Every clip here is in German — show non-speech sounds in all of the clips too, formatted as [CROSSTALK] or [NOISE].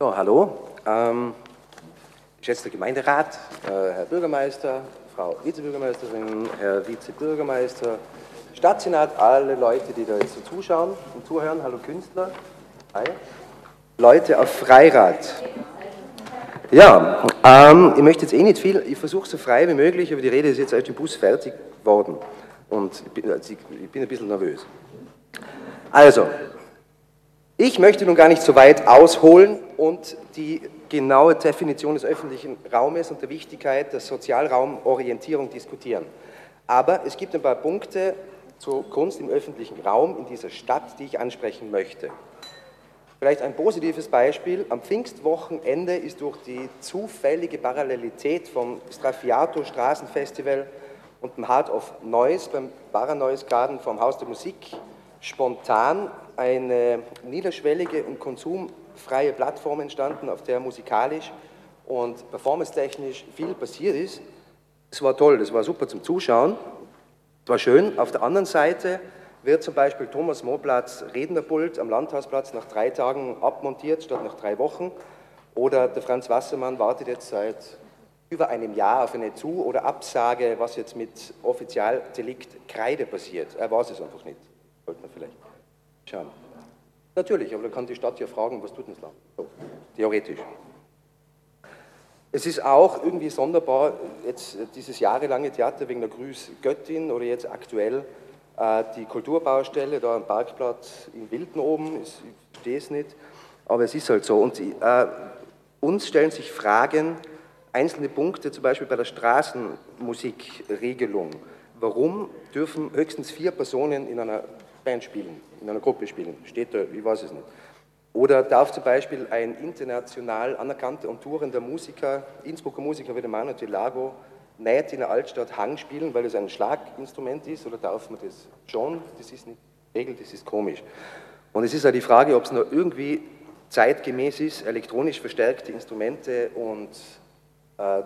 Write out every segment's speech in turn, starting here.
Ja, hallo. Ähm, geschätzter Gemeinderat, äh, Herr Bürgermeister, Frau Vizebürgermeisterin, Herr Vizebürgermeister, Stadtsenat, alle Leute, die da jetzt so zuschauen und zuhören, hallo Künstler, Hi. Leute auf Freirad. Ja, ähm, ich möchte jetzt eh nicht viel, ich versuche so frei wie möglich, aber die Rede ist jetzt erst im Bus fertig worden und ich bin, also ich bin ein bisschen nervös. Also, ich möchte nun gar nicht so weit ausholen und die genaue Definition des öffentlichen Raumes und der Wichtigkeit der Sozialraumorientierung diskutieren. Aber es gibt ein paar Punkte zur Kunst im öffentlichen Raum in dieser Stadt, die ich ansprechen möchte. Vielleicht ein positives Beispiel. Am Pfingstwochenende ist durch die zufällige Parallelität vom Straffiato Straßenfestival und dem Heart of Noise beim Paranoise Garden vom Haus der Musik spontan eine niederschwellige und konsumfreie Plattform entstanden, auf der musikalisch und performance-technisch viel passiert ist. Es war toll, das war super zum Zuschauen, es war schön. Auf der anderen Seite wird zum Beispiel Thomas Mohplatz Rednerpult am Landhausplatz nach drei Tagen abmontiert statt nach drei Wochen. Oder der Franz Wassermann wartet jetzt seit über einem Jahr auf eine Zu- oder Absage, was jetzt mit Offizialdelikt Kreide passiert. Er weiß es einfach nicht. Sollte man vielleicht schauen. Natürlich, aber dann kann die Stadt ja fragen, was tut denn das Land? So, theoretisch. Es ist auch irgendwie sonderbar, jetzt dieses jahrelange Theater wegen der Grüß Göttin oder jetzt aktuell äh, die Kulturbaustelle da am Parkplatz in Wilden oben, ich verstehe es nicht, aber es ist halt so. Und äh, uns stellen sich Fragen, einzelne Punkte, zum Beispiel bei der Straßenmusikregelung. Warum dürfen höchstens vier Personen in einer Band spielen, in einer Gruppe spielen? Steht da, ich weiß es nicht. Oder darf zum Beispiel ein international anerkannter und tourender Musiker, Innsbrucker Musiker wie der Manu Lago, nicht in der Altstadt Hang spielen, weil es ein Schlaginstrument ist, oder darf man das schon? Das ist nicht Regel, das ist komisch. Und es ist ja die Frage, ob es noch irgendwie zeitgemäß ist, elektronisch verstärkte Instrumente und äh,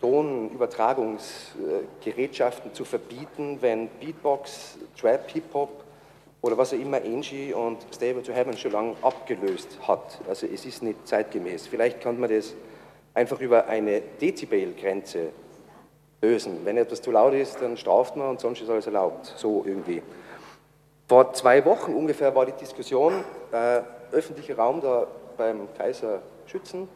Tonübertragungsgerätschaften zu verbieten, wenn Beatbox, Trap, Hip-Hop oder was auch immer Angie und Stable to Heaven schon lange abgelöst hat. Also es ist nicht zeitgemäß. Vielleicht kann man das einfach über eine Dezibelgrenze lösen. Wenn etwas zu laut ist, dann straft man und sonst ist alles erlaubt. So irgendwie. Vor zwei Wochen ungefähr war die Diskussion, äh, öffentlicher Raum da beim Kaiser Schützen,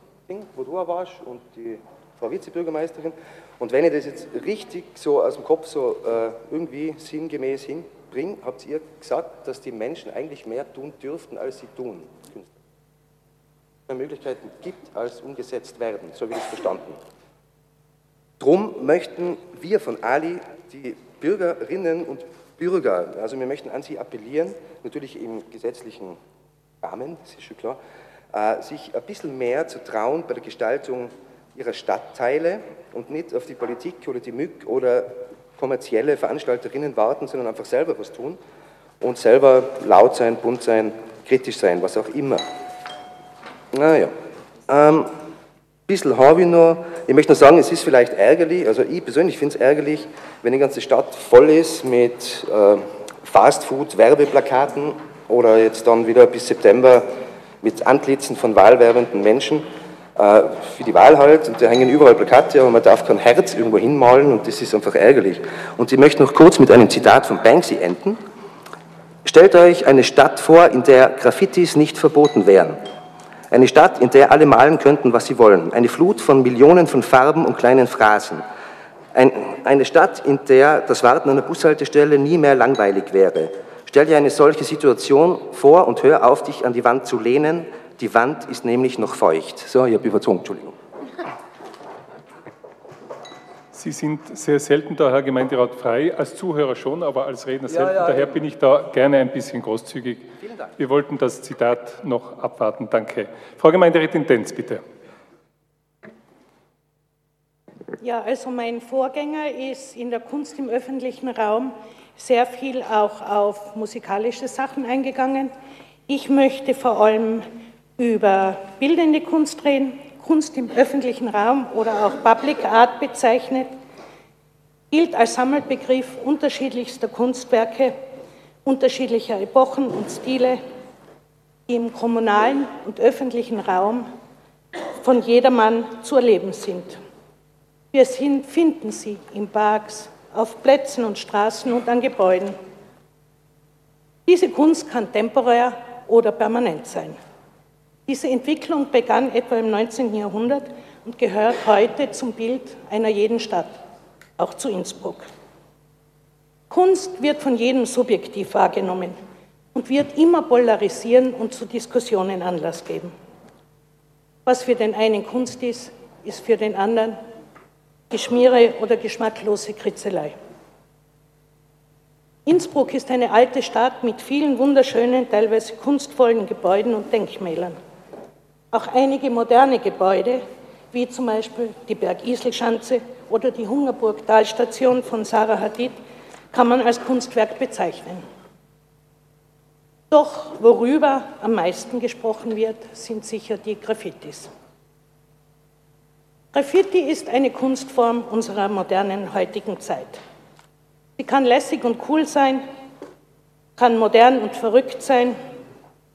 wo du warst und die Frau Vizebürgermeisterin. Und wenn ich das jetzt richtig so aus dem Kopf so äh, irgendwie sinngemäß hinbringe, habt ihr gesagt, dass die Menschen eigentlich mehr tun dürften, als sie tun. Mehr Möglichkeiten gibt, als umgesetzt werden, so wie ich es verstanden. Drum möchten wir von Ali die Bürgerinnen und Bürger, also wir möchten an sie appellieren, natürlich im gesetzlichen Rahmen, das ist schon klar, äh, sich ein bisschen mehr zu trauen bei der Gestaltung ihrer Stadtteile und nicht auf die Politik oder die MÜG oder kommerzielle Veranstalterinnen warten, sondern einfach selber was tun und selber laut sein, bunt sein, kritisch sein, was auch immer. Naja, ähm, bisschen habe ich noch. Ich möchte nur sagen, es ist vielleicht ärgerlich, also ich persönlich finde es ärgerlich, wenn die ganze Stadt voll ist mit äh, Fastfood-Werbeplakaten oder jetzt dann wieder bis September mit Antlitzen von wahlwerbenden Menschen für die Wahl halt und da hängen überall Plakate, aber man darf kein Herz irgendwo hinmalen und das ist einfach ärgerlich. Und ich möchte noch kurz mit einem Zitat von Banksy enden. Stellt euch eine Stadt vor, in der Graffitis nicht verboten wären. Eine Stadt, in der alle malen könnten, was sie wollen. Eine Flut von Millionen von Farben und kleinen Phrasen. Ein, eine Stadt, in der das Warten an der Bushaltestelle nie mehr langweilig wäre. Stell dir eine solche Situation vor und hör auf, dich an die Wand zu lehnen, die Wand ist nämlich noch feucht. So, ich habe überzogen, Entschuldigung. Sie sind sehr selten da, Herr Gemeinderat, frei, als Zuhörer schon, aber als Redner selten. Ja, ja, Daher bin ich da gerne ein bisschen großzügig. Vielen Dank. Wir wollten das Zitat noch abwarten. Danke. Frau Gemeinderätin Denz, bitte. Ja, also mein Vorgänger ist in der Kunst im öffentlichen Raum sehr viel auch auf musikalische Sachen eingegangen. Ich möchte vor allem über bildende Kunst reden, Kunst im öffentlichen Raum oder auch Public Art bezeichnet, gilt als Sammelbegriff unterschiedlichster Kunstwerke, unterschiedlicher Epochen und Stile, die im kommunalen und öffentlichen Raum von jedermann zu erleben sind. Wir finden sie in Parks, auf Plätzen und Straßen und an Gebäuden. Diese Kunst kann temporär oder permanent sein. Diese Entwicklung begann etwa im 19. Jahrhundert und gehört heute zum Bild einer jeden Stadt, auch zu Innsbruck. Kunst wird von jedem subjektiv wahrgenommen und wird immer polarisieren und zu Diskussionen Anlass geben. Was für den einen Kunst ist, ist für den anderen Geschmiere oder geschmacklose Kritzelei. Innsbruck ist eine alte Stadt mit vielen wunderschönen, teilweise kunstvollen Gebäuden und Denkmälern. Auch einige moderne Gebäude, wie zum Beispiel die Berg-Isel-Schanze oder die Hungerburg-Talstation von Sarah Hadid, kann man als Kunstwerk bezeichnen. Doch worüber am meisten gesprochen wird, sind sicher die Graffitis. Graffiti ist eine Kunstform unserer modernen heutigen Zeit. Sie kann lässig und cool sein, kann modern und verrückt sein,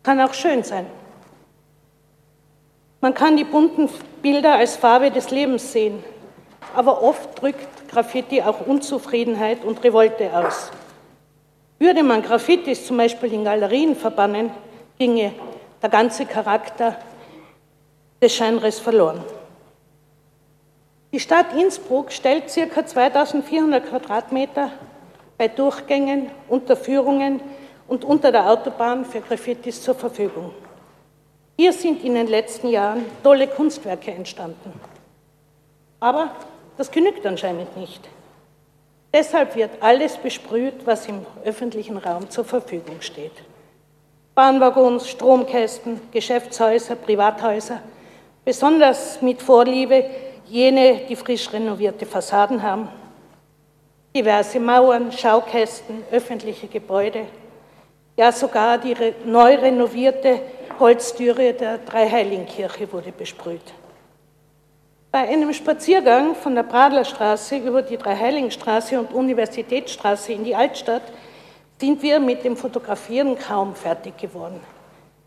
kann auch schön sein. Man kann die bunten Bilder als Farbe des Lebens sehen, aber oft drückt Graffiti auch Unzufriedenheit und Revolte aus. Würde man Graffitis zum Beispiel in Galerien verbannen, ginge der ganze Charakter des Genres verloren. Die Stadt Innsbruck stellt ca. 2400 Quadratmeter bei Durchgängen, Unterführungen und unter der Autobahn für Graffitis zur Verfügung. Hier sind in den letzten Jahren tolle Kunstwerke entstanden. Aber das genügt anscheinend nicht. Deshalb wird alles besprüht, was im öffentlichen Raum zur Verfügung steht. Bahnwaggons, Stromkästen, Geschäftshäuser, Privathäuser, besonders mit Vorliebe jene, die frisch renovierte Fassaden haben, diverse Mauern, Schaukästen, öffentliche Gebäude, ja sogar die neu renovierte Holztüre der Dreiheiligenkirche wurde besprüht. Bei einem Spaziergang von der Pradlerstraße über die Dreiheiligenstraße und Universitätsstraße in die Altstadt sind wir mit dem Fotografieren kaum fertig geworden.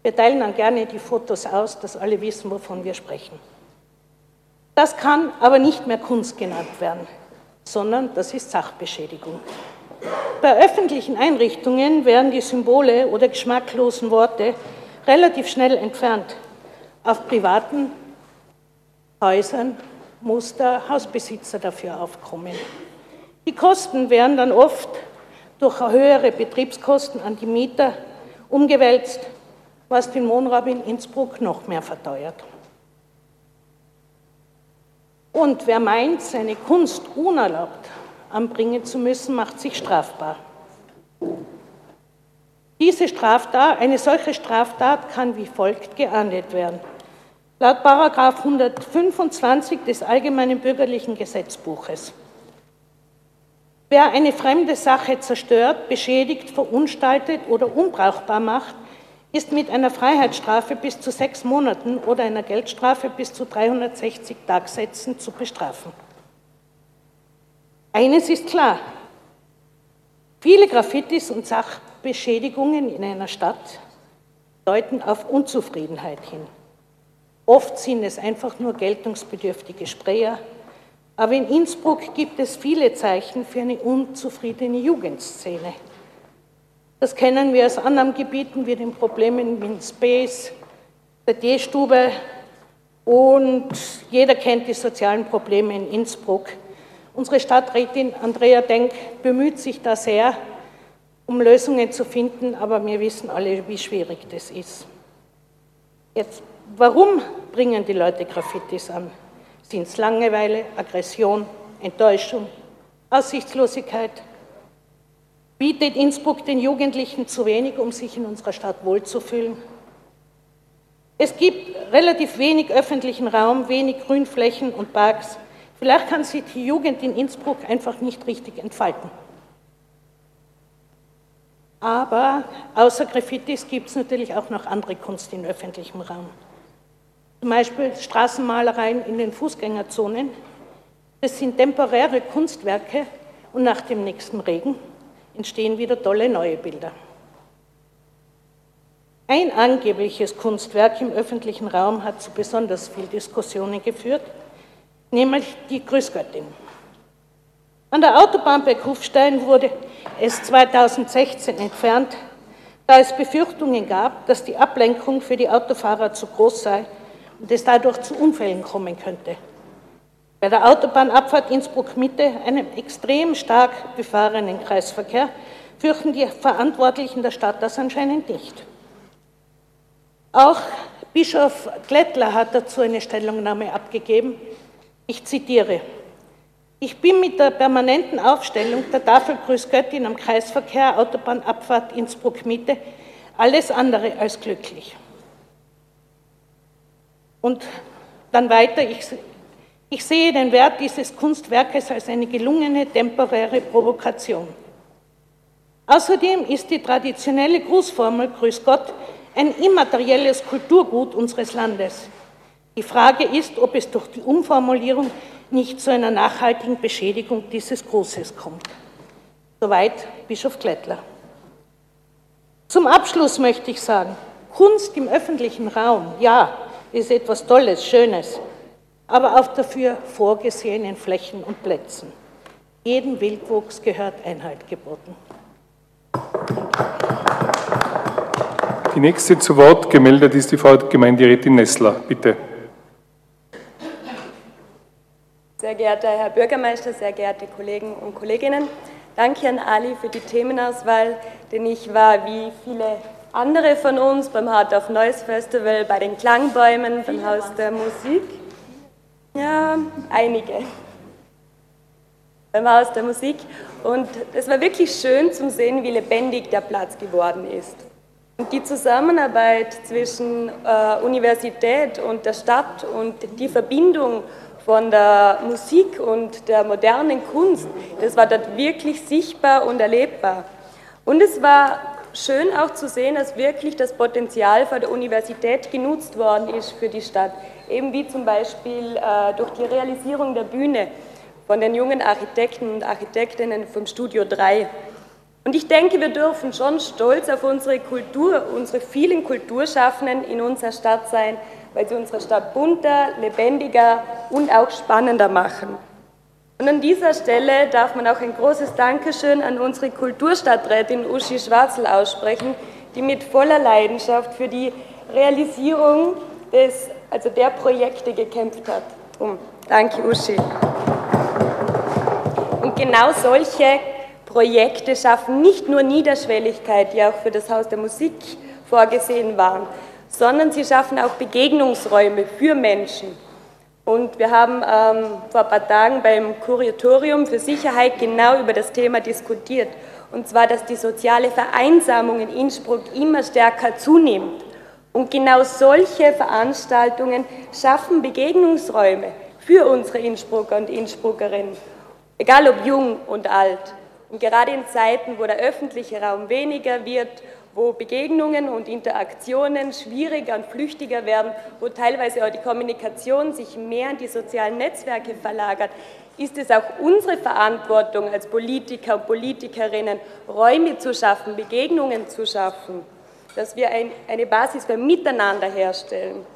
Wir teilen dann gerne die Fotos aus, dass alle wissen, wovon wir sprechen. Das kann aber nicht mehr Kunst genannt werden, sondern das ist Sachbeschädigung. Bei öffentlichen Einrichtungen werden die Symbole oder geschmacklosen Worte relativ schnell entfernt. Auf privaten Häusern muss der Hausbesitzer dafür aufkommen. Die Kosten werden dann oft durch höhere Betriebskosten an die Mieter umgewälzt, was den Wohnraum in Innsbruck noch mehr verteuert. Und wer meint, seine Kunst unerlaubt anbringen zu müssen, macht sich strafbar. Diese Straftat, eine solche Straftat kann wie folgt geahndet werden. Laut 125 des Allgemeinen Bürgerlichen Gesetzbuches. Wer eine fremde Sache zerstört, beschädigt, verunstaltet oder unbrauchbar macht, ist mit einer Freiheitsstrafe bis zu sechs Monaten oder einer Geldstrafe bis zu 360 Tagsätzen zu bestrafen. Eines ist klar, viele Graffitis und Sachbeschädigungen in einer Stadt deuten auf Unzufriedenheit hin. Oft sind es einfach nur geltungsbedürftige Sprayer, aber in Innsbruck gibt es viele Zeichen für eine unzufriedene Jugendszene. Das kennen wir aus anderen Gebieten wie den Problemen in Space, der D-Stube und jeder kennt die sozialen Probleme in Innsbruck. Unsere Stadträtin Andrea Denk bemüht sich da sehr, um Lösungen zu finden, aber wir wissen alle, wie schwierig das ist. Jetzt, warum bringen die Leute Graffitis an? Sind es Langeweile, Aggression, Enttäuschung, Aussichtslosigkeit, Bietet Innsbruck den Jugendlichen zu wenig, um sich in unserer Stadt wohlzufühlen? Es gibt relativ wenig öffentlichen Raum, wenig Grünflächen und Parks. Vielleicht kann sich die Jugend in Innsbruck einfach nicht richtig entfalten. Aber außer Graffitis gibt es natürlich auch noch andere Kunst in öffentlichem Raum. Zum Beispiel Straßenmalereien in den Fußgängerzonen. Das sind temporäre Kunstwerke und nach dem nächsten Regen entstehen wieder tolle neue Bilder. Ein angebliches Kunstwerk im öffentlichen Raum hat zu besonders viel Diskussionen geführt, nämlich die Grüßgöttin. An der Autobahn bei Kufstein wurde es 2016 entfernt, da es Befürchtungen gab, dass die Ablenkung für die Autofahrer zu groß sei und es dadurch zu Unfällen kommen könnte. Bei der Autobahnabfahrt Innsbruck-Mitte, einem extrem stark befahrenen Kreisverkehr, fürchten die Verantwortlichen der Stadt das anscheinend nicht. Auch Bischof Glättler hat dazu eine Stellungnahme abgegeben. Ich zitiere. Ich bin mit der permanenten Aufstellung der Tafel Grüß Göttin am Kreisverkehr Autobahnabfahrt Innsbruck-Mitte alles andere als glücklich. Und dann weiter, ich, ich sehe den Wert dieses Kunstwerkes als eine gelungene temporäre Provokation. Außerdem ist die traditionelle Grußformel Grüß Gott ein immaterielles Kulturgut unseres Landes. Die Frage ist, ob es durch die Umformulierung nicht zu einer nachhaltigen Beschädigung dieses Grußes kommt. Soweit Bischof Klettler. Zum Abschluss möchte ich sagen, Kunst im öffentlichen Raum, ja, ist etwas Tolles, Schönes, aber auf dafür vorgesehenen Flächen und Plätzen. Jedem Wildwuchs gehört Einhalt geboten. Die nächste zu Wort gemeldet ist die Frau Gemeinderätin Nessler. Bitte. Sehr geehrter Herr Bürgermeister, sehr geehrte Kollegen und Kolleginnen, danke an Ali für die Themenauswahl, denn ich war wie viele andere von uns beim Heart of Noise Festival, bei den Klangbäumen, beim Haus der Musik. Ja, einige. Beim Haus der Musik. Und es war wirklich schön zu sehen, wie lebendig der Platz geworden ist. Die Zusammenarbeit zwischen äh, Universität und der Stadt und die Verbindung von der Musik und der modernen Kunst, das war dort wirklich sichtbar und erlebbar. Und es war schön auch zu sehen, dass wirklich das Potenzial von der Universität genutzt worden ist für die Stadt. Eben wie zum Beispiel äh, durch die Realisierung der Bühne von den jungen Architekten und Architektinnen vom Studio 3. Und ich denke, wir dürfen schon stolz auf unsere Kultur, unsere vielen Kulturschaffenden in unserer Stadt sein, weil sie unsere Stadt bunter, lebendiger und auch spannender machen. Und an dieser Stelle darf man auch ein großes Dankeschön an unsere Kulturstadträtin Uschi Schwarzel aussprechen, die mit voller Leidenschaft für die Realisierung des, also der Projekte gekämpft hat. Um. Danke, Uschi. Und genau solche Projekte schaffen nicht nur Niederschwelligkeit, die auch für das Haus der Musik vorgesehen waren, sondern sie schaffen auch Begegnungsräume für Menschen. Und wir haben ähm, vor ein paar Tagen beim Kuratorium für Sicherheit genau über das Thema diskutiert. Und zwar, dass die soziale Vereinsamung in Innsbruck immer stärker zunimmt. Und genau solche Veranstaltungen schaffen Begegnungsräume für unsere Innsbrucker und Innsbruckerinnen, egal ob jung und alt. Und gerade in Zeiten, wo der öffentliche Raum weniger wird, wo Begegnungen und Interaktionen schwieriger und flüchtiger werden, wo teilweise auch die Kommunikation sich mehr in die sozialen Netzwerke verlagert, ist es auch unsere Verantwortung als Politiker und Politikerinnen, Räume zu schaffen, Begegnungen zu schaffen, dass wir ein, eine Basis für Miteinander herstellen.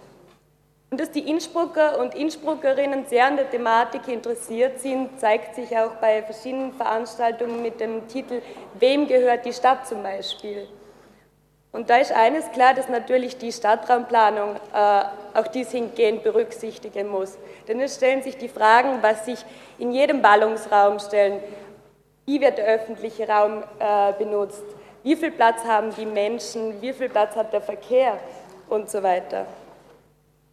Und dass die Innsbrucker und Innsbruckerinnen sehr an der Thematik interessiert sind, zeigt sich auch bei verschiedenen Veranstaltungen mit dem Titel Wem gehört die Stadt zum Beispiel? Und da ist eines klar, dass natürlich die Stadtraumplanung äh, auch dies hingehend berücksichtigen muss. Denn es stellen sich die Fragen, was sich in jedem Ballungsraum stellen. Wie wird der öffentliche Raum äh, benutzt? Wie viel Platz haben die Menschen? Wie viel Platz hat der Verkehr? Und so weiter.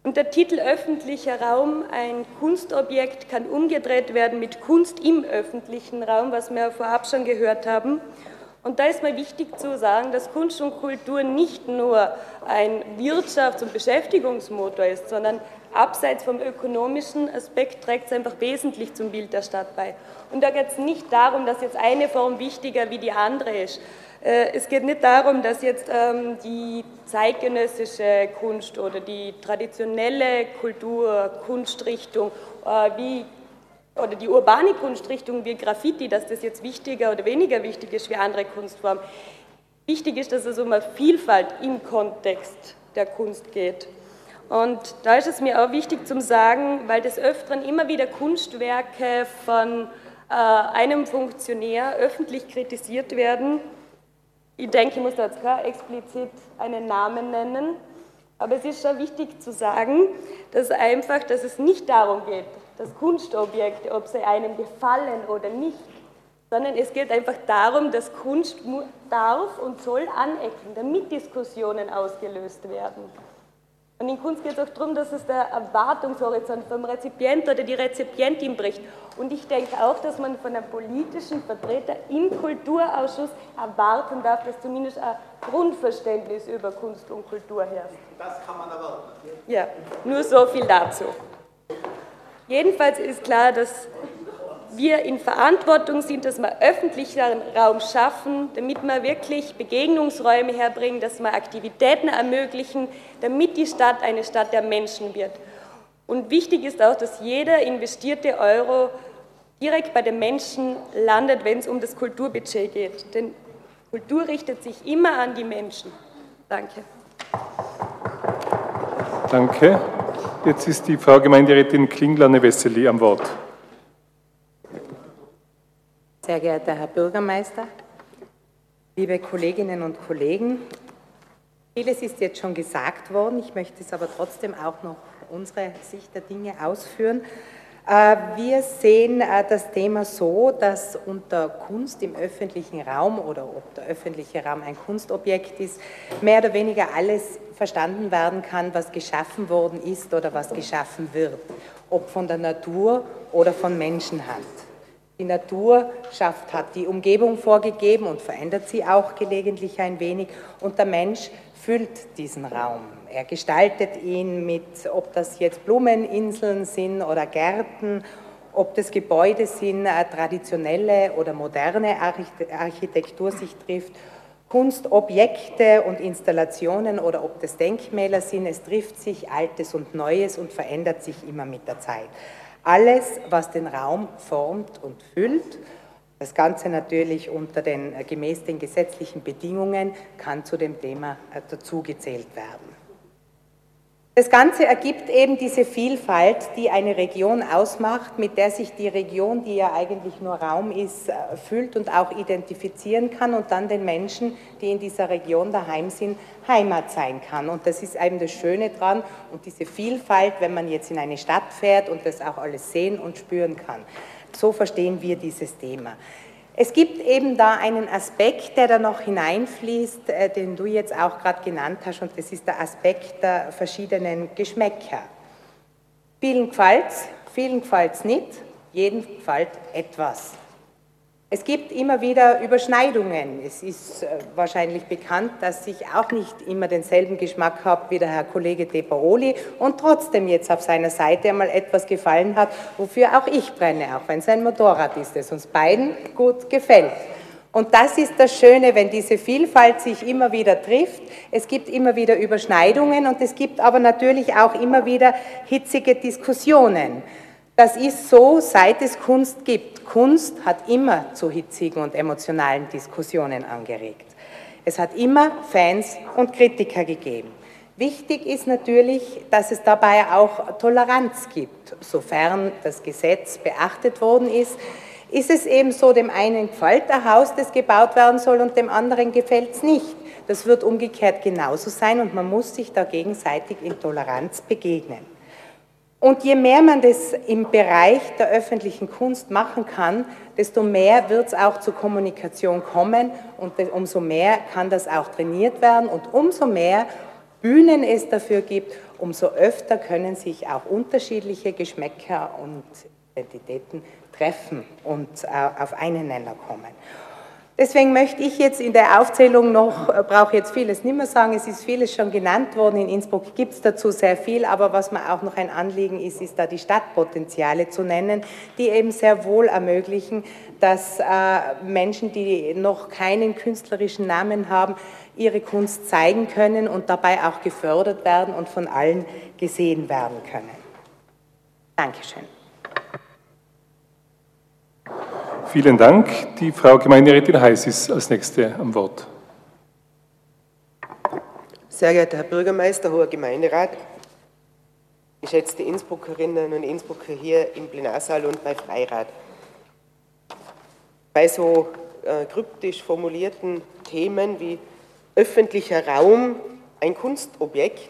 Und der Titel öffentlicher Raum, ein Kunstobjekt, kann umgedreht werden mit Kunst im öffentlichen Raum, was wir vorab schon gehört haben. Und da ist mir wichtig zu sagen, dass Kunst und Kultur nicht nur ein Wirtschafts- und Beschäftigungsmotor ist, sondern abseits vom ökonomischen Aspekt trägt es einfach wesentlich zum Bild der Stadt bei. Und da geht es nicht darum, dass jetzt eine Form wichtiger wie die andere ist, äh, es geht nicht darum, dass jetzt ähm, die zeitgenössische Kunst oder die traditionelle Kultur, Kunstrichtung äh, wie oder die urbane Kunstrichtung wie Graffiti, dass das jetzt wichtiger oder weniger wichtig ist wie andere Kunstformen. wichtig ist, dass es um eine Vielfalt im Kontext der Kunst geht. Und da ist es mir auch wichtig zu sagen, weil des Öfteren immer wieder Kunstwerke von äh, einem Funktionär öffentlich kritisiert werden. Ich denke, ich muss da jetzt gar explizit einen Namen nennen, aber es ist schon wichtig zu sagen, dass einfach, dass es nicht darum geht, dass Kunstobjekte, ob sie einem gefallen oder nicht, sondern es geht einfach darum, dass Kunst darf und soll anecken, damit Diskussionen ausgelöst werden. Und in Kunst geht es auch darum, dass es der Erwartungshorizont vom Rezipient oder die Rezipientin bricht. Und ich denke auch, dass man von einem politischen Vertreter im Kulturausschuss erwarten darf, dass zumindest ein Grundverständnis über Kunst und Kultur herrscht. Das kann man erwarten. Ja, nur so viel dazu. Jedenfalls ist klar, dass wir in Verantwortung sind, dass wir öffentlichen Raum schaffen, damit wir wirklich Begegnungsräume herbringen, dass wir Aktivitäten ermöglichen, damit die Stadt eine Stadt der Menschen wird. Und wichtig ist auch, dass jeder investierte Euro direkt bei den Menschen landet, wenn es um das Kulturbudget geht. Denn Kultur richtet sich immer an die Menschen. Danke. Danke. Jetzt ist die Frau Gemeinderätin Klingler-Wessely am Wort. Sehr geehrter Herr Bürgermeister, liebe Kolleginnen und Kollegen, vieles ist jetzt schon gesagt worden, ich möchte es aber trotzdem auch noch unsere Sicht der Dinge ausführen. Äh, wir sehen äh, das Thema so, dass unter Kunst im öffentlichen Raum oder ob der öffentliche Raum ein Kunstobjekt ist, mehr oder weniger alles verstanden werden kann, was geschaffen worden ist oder was geschaffen wird, ob von der Natur oder von Menschenhand. Die Natur schafft, hat die Umgebung vorgegeben und verändert sie auch gelegentlich ein wenig und der Mensch füllt diesen Raum. Er gestaltet ihn mit, ob das jetzt Blumeninseln sind oder Gärten, ob das Gebäude sind, äh, traditionelle oder moderne Architektur sich trifft, Kunstobjekte und Installationen oder ob das Denkmäler sind, es trifft sich Altes und Neues und verändert sich immer mit der Zeit. Alles, was den Raum formt und füllt, das Ganze natürlich unter den, äh, gemäß den gesetzlichen Bedingungen, kann zu dem Thema äh, dazugezählt werden. Das Ganze ergibt eben diese Vielfalt, die eine Region ausmacht, mit der sich die Region, die ja eigentlich nur Raum ist, äh, füllt und auch identifizieren kann und dann den Menschen, die in dieser Region daheim sind, Heimat sein kann. Und das ist eben das Schöne dran und diese Vielfalt, wenn man jetzt in eine Stadt fährt und das auch alles sehen und spüren kann. So verstehen wir dieses Thema. Es gibt eben da einen Aspekt, der da noch hineinfließt, äh, den du jetzt auch gerade genannt hast, und das ist der Aspekt der verschiedenen Geschmäcker. Vielen gefällt vielen gefällt nicht, jeden gefällt etwas. Es gibt immer wieder Überschneidungen. Es ist äh, wahrscheinlich bekannt, dass ich auch nicht immer denselben Geschmack habe wie der Herr Kollege De Paoli und trotzdem jetzt auf seiner Seite einmal etwas gefallen hat, wofür auch ich brenne, auch wenn es ein Motorrad ist, das uns beiden gut gefällt. Und das ist das Schöne, wenn diese Vielfalt sich immer wieder trifft. Es gibt immer wieder Überschneidungen und es gibt aber natürlich auch immer wieder hitzige Diskussionen. Das ist so, seit es Kunst gibt. Kunst hat immer zu hitzigen und emotionalen Diskussionen angeregt. Es hat immer Fans und Kritiker gegeben. Wichtig ist natürlich, dass es dabei auch Toleranz gibt. Sofern das Gesetz beachtet worden ist, ist es eben so, dem einen gefällt ein Haus, das gebaut werden soll, und dem anderen gefällt es nicht. Das wird umgekehrt genauso sein und man muss sich da gegenseitig in Toleranz begegnen. Und je mehr man das im Bereich der öffentlichen Kunst machen kann, desto mehr wird es auch zur Kommunikation kommen und umso mehr kann das auch trainiert werden und umso mehr Bühnen es dafür gibt, umso öfter können sich auch unterschiedliche Geschmäcker und Identitäten treffen und äh, auf einen Nenner kommen. Deswegen möchte ich jetzt in der Aufzählung noch, äh, brauche jetzt vieles nicht mehr sagen, es ist vieles schon genannt worden, in Innsbruck gibt es dazu sehr viel, aber was mir auch noch ein Anliegen ist, ist da die Stadtpotenziale zu nennen, die eben sehr wohl ermöglichen, dass äh, Menschen, die noch keinen künstlerischen Namen haben, ihre Kunst zeigen können und dabei auch gefördert werden und von allen gesehen werden können. Dankeschön. Vielen Dank. Die Frau Gemeinderätin Heiß ist als Nächste am Wort. Sehr geehrter Herr Bürgermeister, hoher Gemeinderat, geschätzte Innsbruckerinnen und Innsbrucker hier im Plenarsaal und bei Freirat. Bei so äh, kryptisch formulierten Themen wie öffentlicher Raum, ein Kunstobjekt,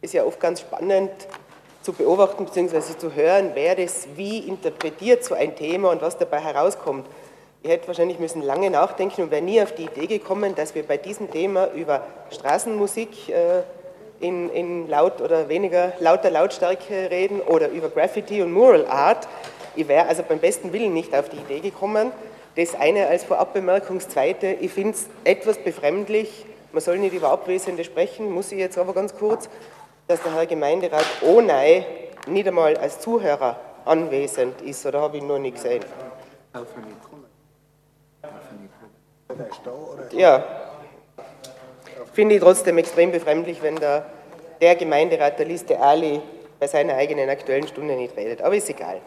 ist ja oft ganz spannend zu beobachten bzw. zu hören, wer das wie interpretiert, so ein Thema und was dabei herauskommt. Ich hätte wahrscheinlich müssen lange nachdenken und wäre nie auf die Idee gekommen, dass wir bei diesem Thema über Straßenmusik äh, in, in, laut oder weniger lauter Lautstärke reden oder über Graffiti und Mural Art. Ich wäre also beim besten Willen nicht auf die Idee gekommen. Das eine als Vorabbemerkung. Das zweite, ich finde es etwas befremdlich, man soll nicht über Abwesende sprechen, muss ich jetzt aber ganz kurz, dass der Herr Gemeinderat Ohnei nicht einmal als Zuhörer anwesend ist, oder habe ich nur nicht gesehen? Ja, finde ich trotzdem extrem befremdlich, wenn der, der Gemeinderat der Liste Ali bei seiner eigenen aktuellen Stunde nicht redet, aber ist egal.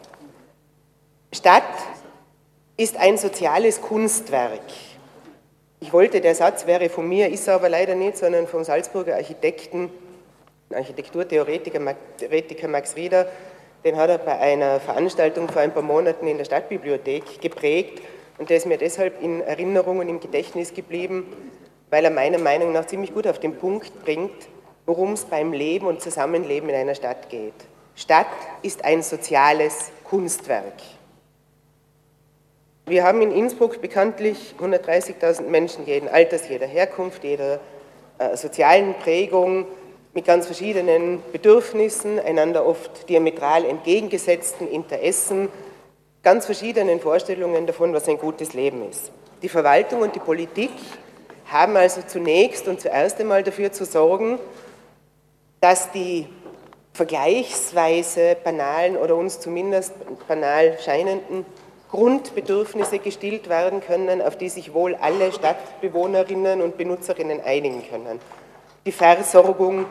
Stadt ist ein soziales Kunstwerk. Ich wollte, der Satz wäre von mir, ist er aber leider nicht, sondern vom Salzburger Architekten, Architekturtheoretiker Max Rieder, den hat er bei einer Veranstaltung vor ein paar Monaten in der Stadtbibliothek geprägt und der ist mir deshalb in Erinnerung und im Gedächtnis geblieben, weil er meiner Meinung nach ziemlich gut auf den Punkt bringt, worum es beim Leben und Zusammenleben in einer Stadt geht. Stadt ist ein soziales Kunstwerk. Wir haben in Innsbruck bekanntlich 130.000 Menschen jeden Alters, jeder Herkunft, jeder äh, sozialen Prägung, mit ganz verschiedenen Bedürfnissen, einander oft diametral entgegengesetzten Interessen, ganz verschiedenen Vorstellungen davon, was ein gutes Leben ist. Die Verwaltung und die Politik haben also zunächst und zuerst einmal dafür zu sorgen, dass die vergleichsweise banalen oder uns zumindest banal scheinenden Grundbedürfnisse gestillt werden können, auf die sich wohl alle Stadtbewohnerinnen und Benutzerinnen einigen können. Die Versorgung,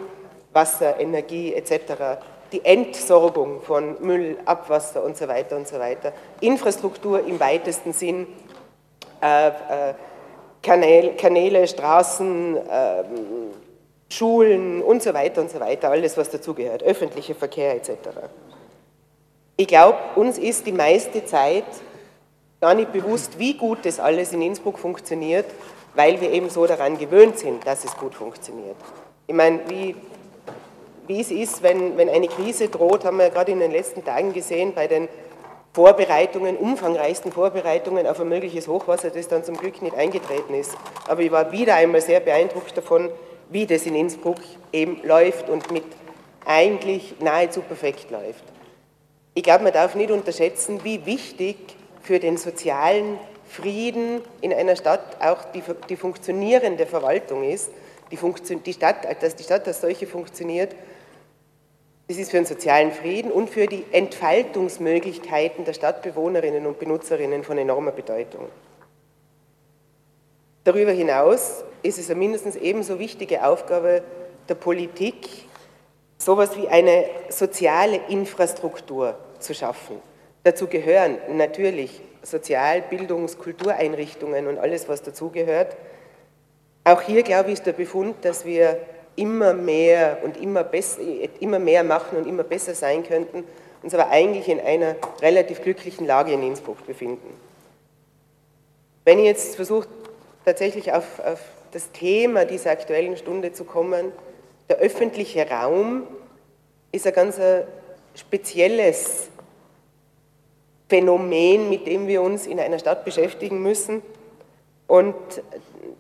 Wasser, Energie etc die Entsorgung von Müll, Abwasser und so weiter und so weiter, Infrastruktur im weitesten Sinn, äh, äh, Kanäle, Kanäle, Straßen, äh, Schulen und so weiter und so weiter, alles was dazugehört, öffentlicher Verkehr etc. Ich glaube, uns ist die meiste Zeit gar nicht bewusst, wie gut das alles in Innsbruck funktioniert, weil wir eben so daran gewöhnt sind, dass es gut funktioniert. Ich meine, wie wie es ist, wenn, wenn eine Krise droht, haben wir ja gerade in den letzten Tagen gesehen bei den Vorbereitungen, umfangreichsten Vorbereitungen auf ein mögliches Hochwasser, das dann zum Glück nicht eingetreten ist. Aber ich war wieder einmal sehr beeindruckt davon, wie das in Innsbruck eben läuft und mit eigentlich nahezu perfekt läuft. Ich glaube, man darf nicht unterschätzen, wie wichtig für den sozialen Frieden in einer Stadt auch die, die funktionierende Verwaltung ist, die, Funktion, die Stadt, dass die Stadt als solche funktioniert das ist für den sozialen Frieden und für die Entfaltungsmöglichkeiten der Stadtbewohnerinnen und Benutzerinnen von enormer Bedeutung. Darüber hinaus ist es eine mindestens ebenso wichtige Aufgabe der Politik, so etwas wie eine soziale Infrastruktur zu schaffen. Dazu gehören natürlich Sozial-, Bildungs-, Kultureinrichtungen und alles, was dazugehört. Auch hier, glaube ich, ist der Befund, dass wir immer mehr und immer, immer mehr machen und immer besser sein könnten, uns aber eigentlich in einer relativ glücklichen Lage in Innsbruck befinden. Wenn ich jetzt versuche, tatsächlich auf, auf das Thema dieser aktuellen Stunde zu kommen, der öffentliche Raum ist ein ganz spezielles Phänomen, mit dem wir uns in einer Stadt beschäftigen müssen. Und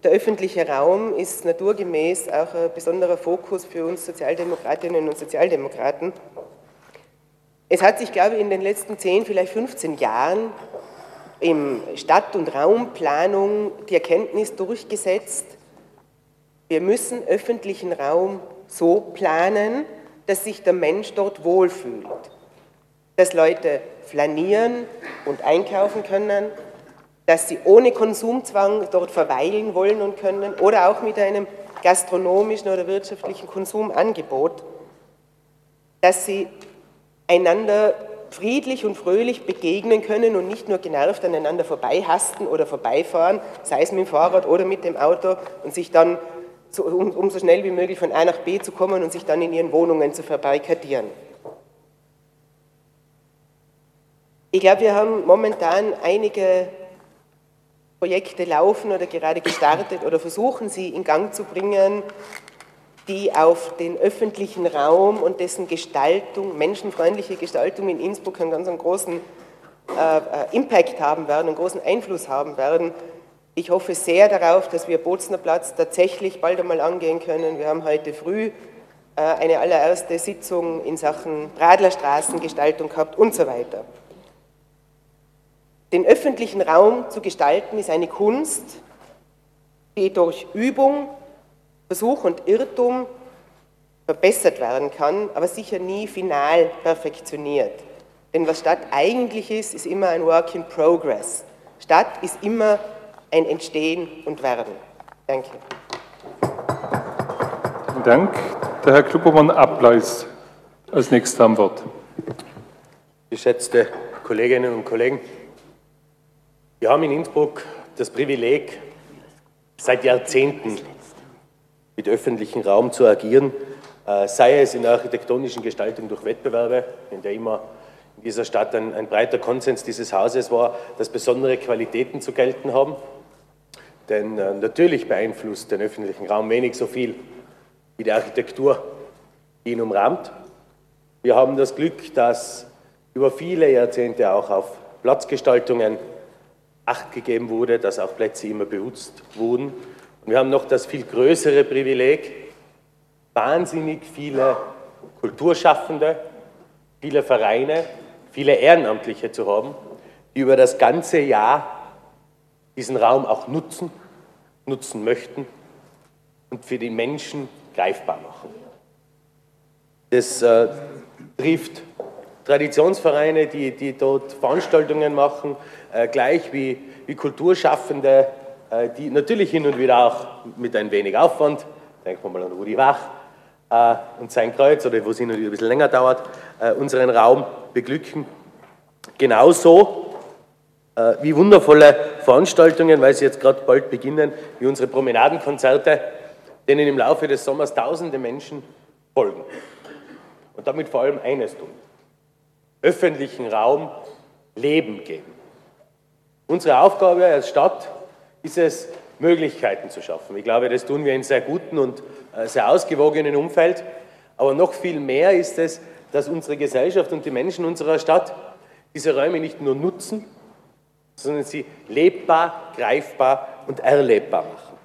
der öffentliche Raum ist naturgemäß auch ein besonderer Fokus für uns Sozialdemokratinnen und Sozialdemokraten. Es hat sich, glaube ich, in den letzten 10, vielleicht 15 Jahren im Stadt- und Raumplanung die Erkenntnis durchgesetzt, wir müssen öffentlichen Raum so planen, dass sich der Mensch dort wohlfühlt, dass Leute flanieren und einkaufen können, dass sie ohne Konsumzwang dort verweilen wollen und können oder auch mit einem gastronomischen oder wirtschaftlichen Konsumangebot, dass sie einander friedlich und fröhlich begegnen können und nicht nur genervt aneinander vorbeihasten oder vorbeifahren, sei es mit dem Fahrrad oder mit dem Auto und sich dann um, um so schnell wie möglich von A nach B zu kommen und sich dann in ihren Wohnungen zu verbarrikadieren. Ich glaube, wir haben momentan einige Projekte laufen oder gerade gestartet oder versuchen sie in Gang zu bringen, die auf den öffentlichen Raum und dessen Gestaltung, menschenfreundliche Gestaltung in Innsbruck einen ganz einen großen äh, äh, Impact haben werden, einen großen Einfluss haben werden. Ich hoffe sehr darauf, dass wir Bozner Platz tatsächlich bald einmal angehen können. Wir haben heute früh äh, eine allererste Sitzung in Sachen Radlerstraßengestaltung gehabt und so weiter. Den öffentlichen Raum zu gestalten ist eine Kunst, die durch Übung, Versuch und Irrtum verbessert werden kann, aber sicher nie final perfektioniert. Denn was Stadt eigentlich ist, ist immer ein Work in Progress. Stadt ist immer ein Entstehen und Werden. Danke. Vielen Dank. Der Herr Klubbermann Ableis als nächster am Wort. Geschätzte Kolleginnen und Kollegen, wir haben in Innsbruck das Privileg, seit Jahrzehnten mit öffentlichem Raum zu agieren, äh, sei es in der architektonischen Gestaltung durch Wettbewerbe, in der immer in dieser Stadt ein, ein breiter Konsens dieses Hauses war, dass besondere Qualitäten zu gelten haben. Denn äh, natürlich beeinflusst den öffentlichen Raum wenig so viel wie die Architektur, die ihn umrahmt. Wir haben das Glück, dass über viele Jahrzehnte auch auf Platzgestaltungen Acht gegeben wurde, dass auch Plätze immer benutzt wurden. Und wir haben noch das viel größere Privileg, wahnsinnig viele Kulturschaffende, viele Vereine, viele Ehrenamtliche zu haben, die über das ganze Jahr diesen Raum auch nutzen, nutzen möchten und für die Menschen greifbar machen. Das äh, trifft Traditionsvereine, die, die dort Veranstaltungen machen, äh, gleich wie, wie Kulturschaffende, äh, die natürlich hin und wieder auch mit ein wenig Aufwand, denken wir mal an Rudi Wach äh, und sein Kreuz, oder wo es hin und wieder ein bisschen länger dauert, äh, unseren Raum beglücken. Genauso äh, wie wundervolle Veranstaltungen, weil sie jetzt gerade bald beginnen, wie unsere Promenadenkonzerte, denen im Laufe des Sommers tausende Menschen folgen. Und damit vor allem eines tun. Öffentlichen Raum Leben geben. Unsere Aufgabe als Stadt ist es, Möglichkeiten zu schaffen. Ich glaube, das tun wir in sehr guten und äh, sehr ausgewogenen Umfeld. Aber noch viel mehr ist es, dass unsere Gesellschaft und die Menschen unserer Stadt diese Räume nicht nur nutzen, sondern sie lebbar, greifbar und erlebbar machen.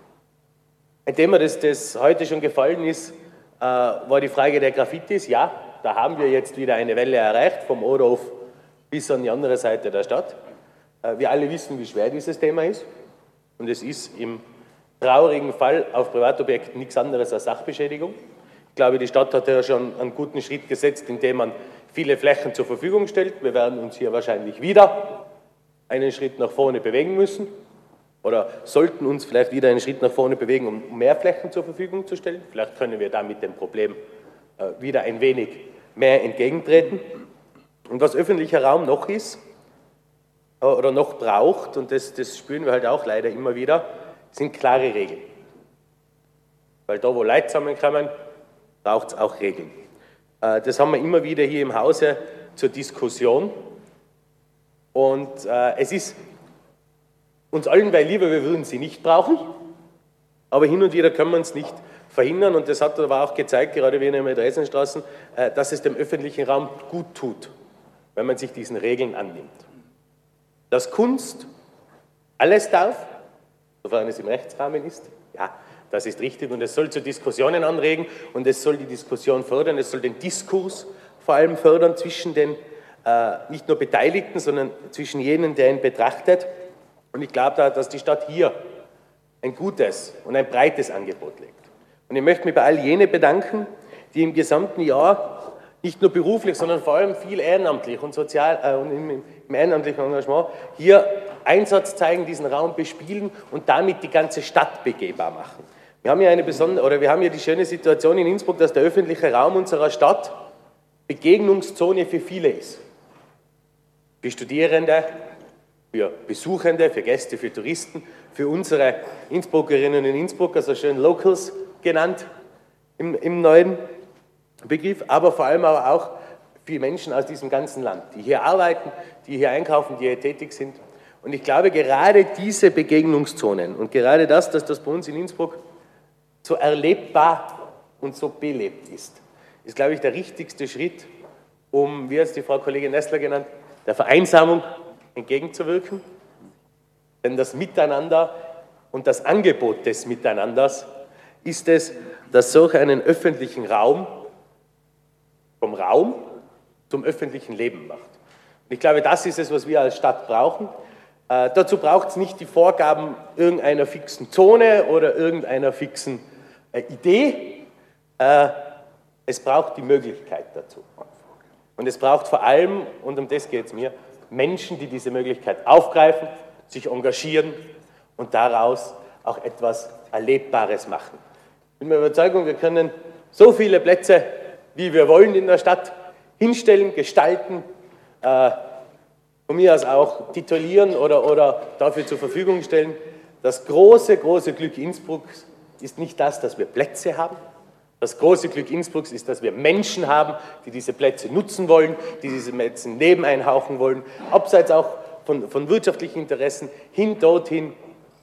Ein Thema, das, das heute schon gefallen ist, äh, war die Frage der Graffitis. Ja, da haben wir jetzt wieder eine Welle erreicht, vom Oderhof bis an die andere Seite der Stadt. Äh, wir alle wissen, wie schwer dieses Thema ist. Und es ist im traurigen Fall auf Privatobjekten nichts anderes als Sachbeschädigung. Ich glaube, die Stadt hat ja schon einen guten Schritt gesetzt, indem man viele Flächen zur Verfügung stellt. Wir werden uns hier wahrscheinlich wieder einen Schritt nach vorne bewegen müssen oder sollten uns vielleicht wieder einen Schritt nach vorne bewegen, um mehr Flächen zur Verfügung zu stellen. Vielleicht können wir damit dem Problem äh, wieder ein wenig mehr entgegentreten. Und was öffentlicher Raum noch ist, oder noch braucht, und das, das spüren wir halt auch leider immer wieder, sind klare Regeln. Weil da, wo Leute zusammenkommen, braucht es auch Regeln. Äh, das haben wir immer wieder hier im Hause zur Diskussion. Und äh, es ist uns allen bei lieber, wir würden sie nicht brauchen, aber hin und wieder können wir uns nicht verhindern. Und das hat aber auch gezeigt, gerade wie in den Dresdenstraßen, äh, dass es dem öffentlichen Raum gut tut, wenn man sich diesen Regeln annimmt dass Kunst alles darf, sofern es im Rechtsrahmen ist. Ja, das ist richtig und es soll zu Diskussionen anregen und es soll die Diskussion fördern, es soll den Diskurs vor allem fördern zwischen den äh, nicht nur Beteiligten, sondern zwischen jenen, der ihn betrachtet. Und ich glaube, dass die Stadt hier ein gutes und ein breites Angebot legt. Und ich möchte mich bei all jenen bedanken, die im gesamten Jahr nicht nur beruflich, sondern vor allem viel ehrenamtlich und sozial äh, und im, im ehrenamtlichen Engagement hier Einsatz zeigen, diesen Raum bespielen und damit die ganze Stadt begehbar machen. Wir haben hier eine besondere, oder wir haben hier die schöne Situation in Innsbruck, dass der öffentliche Raum unserer Stadt Begegnungszone für viele ist. Für Studierende, für Besuchende, für Gäste, für Touristen, für unsere Innsbruckerinnen und Innsbrucker, so schön Locals, genannt im, im neuen Begriff, aber vor allem aber auch für Menschen aus diesem ganzen Land, die hier arbeiten, die hier einkaufen, die hier tätig sind. Und ich glaube, gerade diese Begegnungszonen und gerade das, dass das bei uns in Innsbruck so erlebbar und so belebt ist, ist, glaube ich, der richtigste Schritt, um, wie hat es die Frau Kollegin Nessler genannt, der Vereinsamung entgegenzuwirken. Denn das Miteinander und das Angebot des Miteinanders ist es, dass solch einen öffentlichen Raum vom Raum zum öffentlichen Leben macht. Und ich glaube, das ist es, was wir als Stadt brauchen. Äh, dazu braucht es nicht die Vorgaben irgendeiner fixen Zone oder irgendeiner fixen äh, Idee. Äh, es braucht die Möglichkeit dazu. Und es braucht vor allem, und um das geht es mir, Menschen, die diese Möglichkeit aufgreifen, sich engagieren und daraus auch etwas Erlebbares machen. Bin mir Überzeugung, wir können so viele Plätze, wie wir wollen in der Stadt, hinstellen, gestalten, äh, von mir aus auch titulieren oder, oder dafür zur Verfügung stellen. Das große, große Glück Innsbrucks ist nicht das, dass wir Plätze haben. Das große Glück Innsbrucks ist, dass wir Menschen haben, die diese Plätze nutzen wollen, die diese Plätze Leben einhauchen wollen, abseits auch von, von wirtschaftlichen Interessen hin dorthin,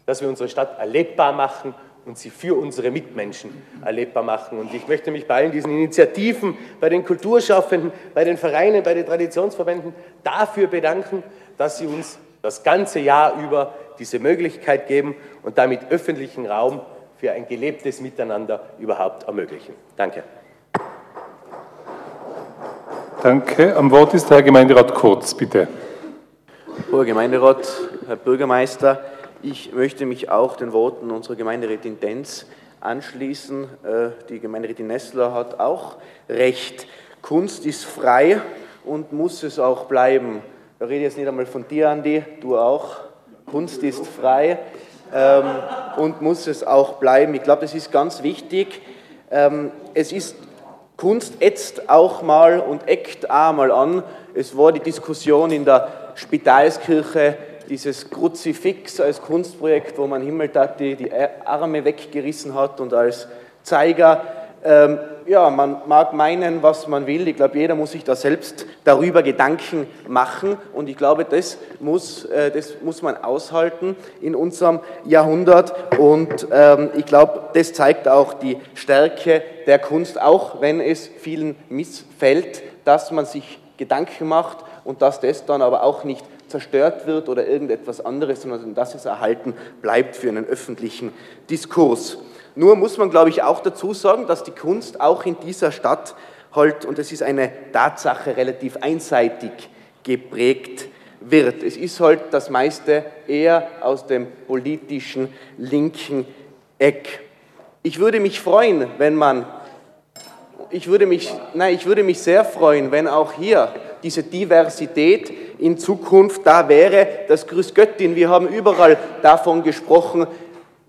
dass wir unsere Stadt erlebbar machen und sie für unsere Mitmenschen erlebbar machen. Und ich möchte mich bei allen diesen Initiativen, bei den Kulturschaffenden, bei den Vereinen, bei den Traditionsverbänden dafür bedanken, dass sie uns das ganze Jahr über diese Möglichkeit geben und damit öffentlichen Raum für ein gelebtes Miteinander überhaupt ermöglichen. Danke. Danke. Am Wort ist Herr Gemeinderat Kurz, bitte. Hoher Gemeinderat, Herr Bürgermeister, ich möchte mich auch den Worten unserer Gemeinderätin Denz anschließen. Äh, die Gemeinderätin Nessler hat auch recht. Kunst ist frei und muss es auch bleiben. Da rede ich jetzt nicht einmal von dir, Andi, du auch. Kunst ist frei ähm, und muss es auch bleiben. Ich glaube, das ist ganz wichtig. Ähm, es ist Kunst ätzt auch mal und eckt auch mal an. Es war die Diskussion in der Spitalskirche dieses Kruzifix als Kunstprojekt, wo man Himmeltati die Arme weggerissen hat und als Zeiger. Ähm, ja, man mag meinen, was man will. Ich glaube, jeder muss sich da selbst darüber Gedanken machen. Und ich glaube, das muss, äh, das muss man aushalten in unserem Jahrhundert. Und ähm, ich glaube, das zeigt auch die Stärke der Kunst, auch wenn es vielen missfällt, dass man sich Gedanken macht und dass das dann aber auch nicht zerstört wird oder irgendetwas anderes, sondern dass es erhalten bleibt für einen öffentlichen Diskurs. Nur muss man, glaube ich, auch dazu sagen, dass die Kunst auch in dieser Stadt halt, und es ist eine Tatsache, relativ einseitig geprägt wird. Es ist halt das meiste eher aus dem politischen linken Eck. Ich würde mich freuen, wenn man, ich würde mich, nein, ich würde mich sehr freuen, wenn auch hier diese Diversität in Zukunft da wäre, das Grüß Göttin, wir haben überall davon gesprochen,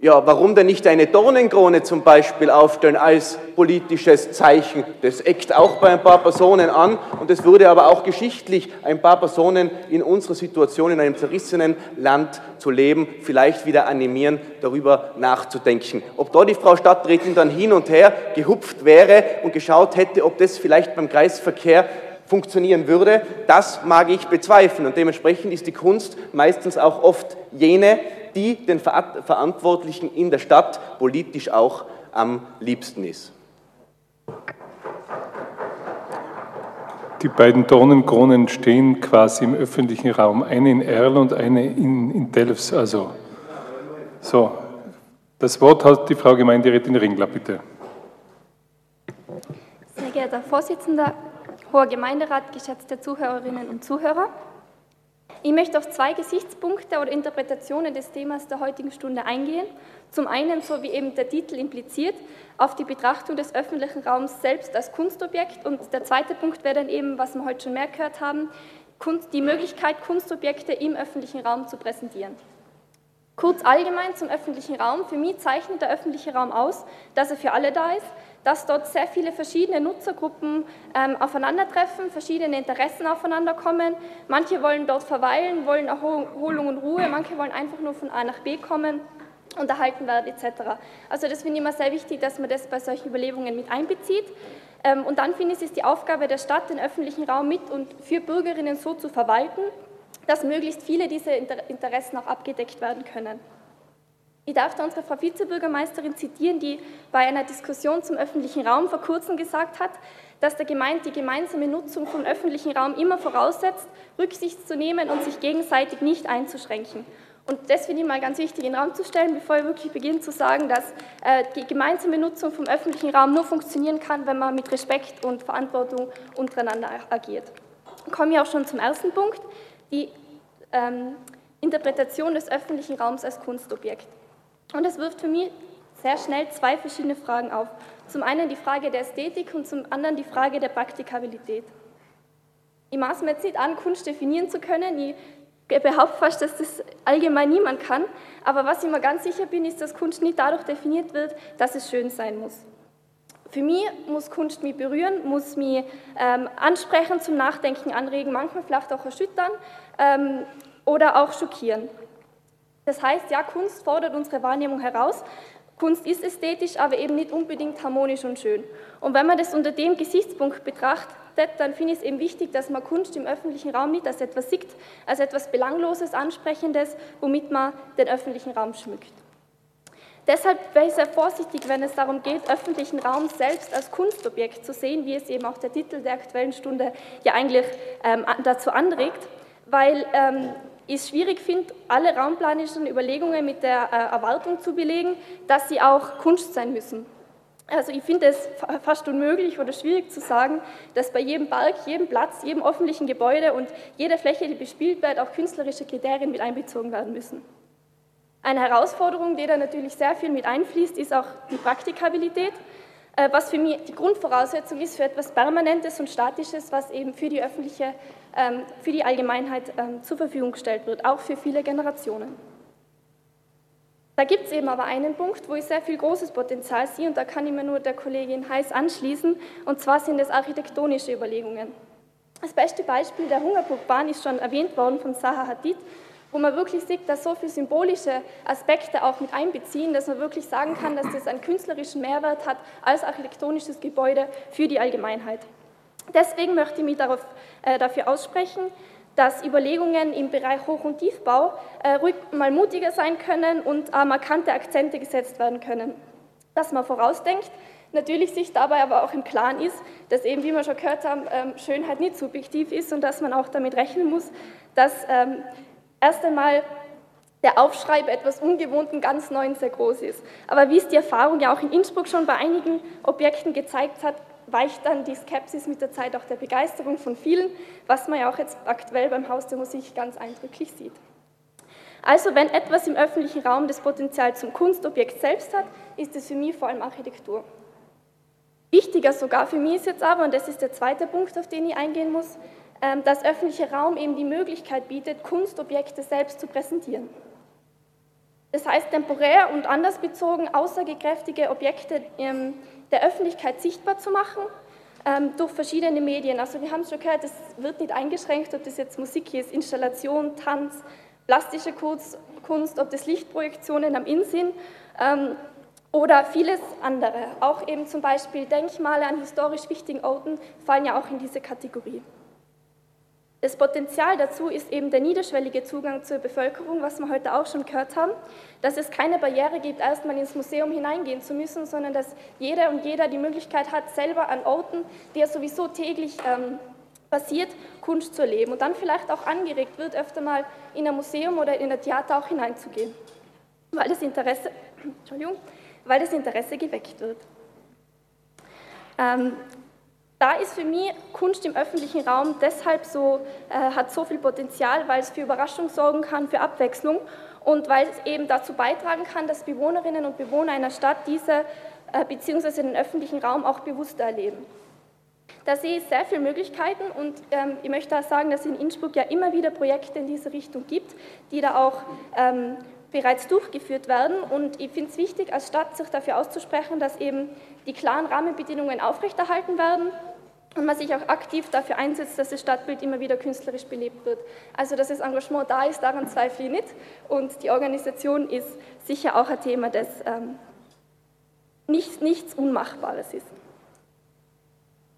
ja, warum denn nicht eine Dornenkrone zum Beispiel aufstellen als politisches Zeichen? Das eckt auch bei ein paar Personen an und es würde aber auch geschichtlich ein paar Personen in unserer Situation in einem zerrissenen Land zu leben, vielleicht wieder animieren, darüber nachzudenken. Ob da die Frau Stadträtin dann hin und her gehupft wäre und geschaut hätte, ob das vielleicht beim Kreisverkehr funktionieren würde, das mag ich bezweifeln. Und dementsprechend ist die Kunst meistens auch oft jene, die den Verantwortlichen in der Stadt politisch auch am liebsten ist. Die beiden Dornenkronen stehen quasi im öffentlichen Raum, eine in Erl und eine in, in Delfs. Also, so, das Wort hat die Frau Gemeinderätin Ringler, bitte. Sehr geehrter Herr Vorsitzender, Hoher Gemeinderat, geschätzte Zuhörerinnen und Zuhörer, ich möchte auf zwei Gesichtspunkte oder Interpretationen des Themas der heutigen Stunde eingehen. Zum einen, so wie eben der Titel impliziert, auf die Betrachtung des öffentlichen Raums selbst als Kunstobjekt und der zweite Punkt wäre dann eben, was wir heute schon mehr gehört haben, die Möglichkeit, Kunstobjekte im öffentlichen Raum zu präsentieren. Kurz allgemein zum öffentlichen Raum. Für mich zeichnet der öffentliche Raum aus, dass er für alle da ist, dass dort sehr viele verschiedene Nutzergruppen ähm, aufeinandertreffen, verschiedene Interessen aufeinanderkommen. Manche wollen dort verweilen, wollen Erholung und Ruhe, manche wollen einfach nur von A nach B kommen. unterhalten werden etc. Also das finde ich immer sehr wichtig, dass man das bei solchen Überlegungen mit einbezieht. Ähm, und dann finde ich, es ist die Aufgabe der Stadt, den öffentlichen Raum mit und für Bürgerinnen so zu verwalten, dass möglichst viele dieser Interessen auch abgedeckt werden können. Ich darf da unsere Frau Vizebürgermeisterin zitieren, die bei einer Diskussion zum öffentlichen Raum vor kurzem gesagt hat, dass der Gemeinde die gemeinsame Nutzung vom öffentlichen Raum immer voraussetzt, Rücksicht zu nehmen und sich gegenseitig nicht einzuschränken. Und das finde ich mal ganz wichtig in den Raum zu stellen, bevor ich wirklich beginne zu sagen, dass äh, die gemeinsame Nutzung vom öffentlichen Raum nur funktionieren kann, wenn man mit Respekt und Verantwortung untereinander agiert. Komme ich auch schon zum ersten Punkt, die ähm, Interpretation des öffentlichen Raums als Kunstobjekt. Und es wirft für mich sehr schnell zwei verschiedene Fragen auf. Zum einen die Frage der Ästhetik und zum anderen die Frage der Praktikabilität. Ich maße mir jetzt nicht an, Kunst definieren zu können. Ich behaupte fast, dass das allgemein niemand kann. Aber was ich mir ganz sicher bin, ist, dass Kunst nicht dadurch definiert wird, dass es schön sein muss. Für mich muss Kunst mich berühren, muss mich ähm, ansprechen, zum Nachdenken anregen, manchmal vielleicht auch erschüttern ähm, oder auch schockieren. Das heißt, ja, Kunst fordert unsere Wahrnehmung heraus. Kunst ist ästhetisch, aber eben nicht unbedingt harmonisch und schön. Und wenn man das unter dem Gesichtspunkt betrachtet, dann finde ich es eben wichtig, dass man Kunst im öffentlichen Raum nicht als etwas sieht, als etwas Belangloses, Ansprechendes, womit man den öffentlichen Raum schmückt. Deshalb wäre ich sehr vorsichtig, wenn es darum geht, öffentlichen Raum selbst als Kunstobjekt zu sehen, wie es eben auch der Titel der Aktuellen Stunde ja eigentlich ähm, dazu anregt, weil ähm, ich schwierig finde, alle raumplanischen Überlegungen mit der äh, Erwartung zu belegen, dass sie auch Kunst sein müssen. Also ich finde es fast unmöglich oder schwierig zu sagen, dass bei jedem Park, jedem Platz, jedem öffentlichen Gebäude und jeder Fläche, die bespielt wird, auch künstlerische Kriterien mit einbezogen werden müssen. Eine Herausforderung, die da natürlich sehr viel mit einfließt, ist auch die Praktikabilität, äh, was für mich die Grundvoraussetzung ist für etwas Permanentes und Statisches, was eben für die öffentliche, für die Allgemeinheit ähm, zur Verfügung gestellt wird, auch für viele Generationen. Da gibt es eben aber einen Punkt, wo ich sehr viel großes Potenzial sehe und da kann ich mir nur der Kollegin Heiß anschließen und zwar sind es architektonische Überlegungen. Das beste Beispiel der Hungerburgbahn ist schon erwähnt worden von Zaha Hadid, wo man wirklich sieht, dass so viele symbolische Aspekte auch mit einbeziehen, dass man wirklich sagen kann, dass das einen künstlerischen Mehrwert hat als architektonisches Gebäude für die Allgemeinheit. Deswegen möchte ich mich darauf, äh, dafür aussprechen, dass Überlegungen im Bereich Hoch- und Tiefbau äh, ruhig mal mutiger sein können und äh, markante Akzente gesetzt werden können. Dass man vorausdenkt, natürlich sich dabei aber auch im Klaren ist, dass eben, wie wir schon gehört haben, ähm, Schönheit nicht subjektiv ist und dass man auch damit rechnen muss, dass ähm, erst einmal der Aufschrei bei etwas Ungewohnten, ganz Neuen sehr groß ist. Aber wie es die Erfahrung ja auch in Innsbruck schon bei einigen Objekten gezeigt hat, weicht dann die Skepsis mit der Zeit auch der Begeisterung von vielen, was man ja auch jetzt aktuell beim Haus der Musik ganz eindrücklich sieht. Also wenn etwas im öffentlichen Raum das Potenzial zum Kunstobjekt selbst hat, ist es für mich vor allem Architektur. Wichtiger sogar für mich ist jetzt aber, und das ist der zweite Punkt, auf den ich eingehen muss, ähm, dass öffentlicher Raum eben die Möglichkeit bietet, Kunstobjekte selbst zu präsentieren. Das heißt, temporär und anders bezogen aussagekräftige Objekte ähm, der Öffentlichkeit sichtbar zu machen ähm, durch verschiedene Medien. Also wir haben es schon gehört, es wird nicht eingeschränkt, ob das jetzt Musik ist, Installation, Tanz, plastische Kunst, ob das Lichtprojektionen am Inn sind ähm, oder vieles andere. Auch eben zum Beispiel Denkmale an historisch wichtigen Orten fallen ja auch in diese Kategorie. Das Potenzial dazu ist eben der niederschwellige Zugang zur Bevölkerung, was wir heute auch schon gehört haben, dass es keine Barriere gibt, erstmal ins Museum hineingehen zu müssen, sondern dass jeder und jeder die Möglichkeit hat, selber an Orten, die ja sowieso täglich ähm, passiert, Kunst zu erleben und dann vielleicht auch angeregt wird, öfter mal in ein Museum oder in ein Theater auch hineinzugehen, weil das Interesse, [CLEARS THROAT] Entschuldigung, weil das Interesse geweckt wird. Ähm, da ist für mich Kunst im öffentlichen Raum deshalb so, äh, hat so viel Potenzial, weil es für Überraschung sorgen kann, für Abwechslung und weil es eben dazu beitragen kann, dass Bewohnerinnen und Bewohner einer Stadt diese äh, bzw. den öffentlichen Raum auch bewusster erleben. Da sehe ich sehr viele Möglichkeiten und ähm, ich möchte auch sagen, dass es in Innsbruck ja immer wieder Projekte in diese Richtung gibt, die da auch ähm, bereits durchgeführt werden. Und ich finde es wichtig, als Stadt sich dafür auszusprechen, dass eben die klaren Rahmenbedingungen aufrechterhalten werden und man sich auch aktiv dafür einsetzt, dass das Stadtbild immer wieder künstlerisch belebt wird. Also dass das Engagement da ist, daran zweifle ich nicht. Und die Organisation ist sicher auch ein Thema, das ähm, nicht, nichts Unmachbares ist.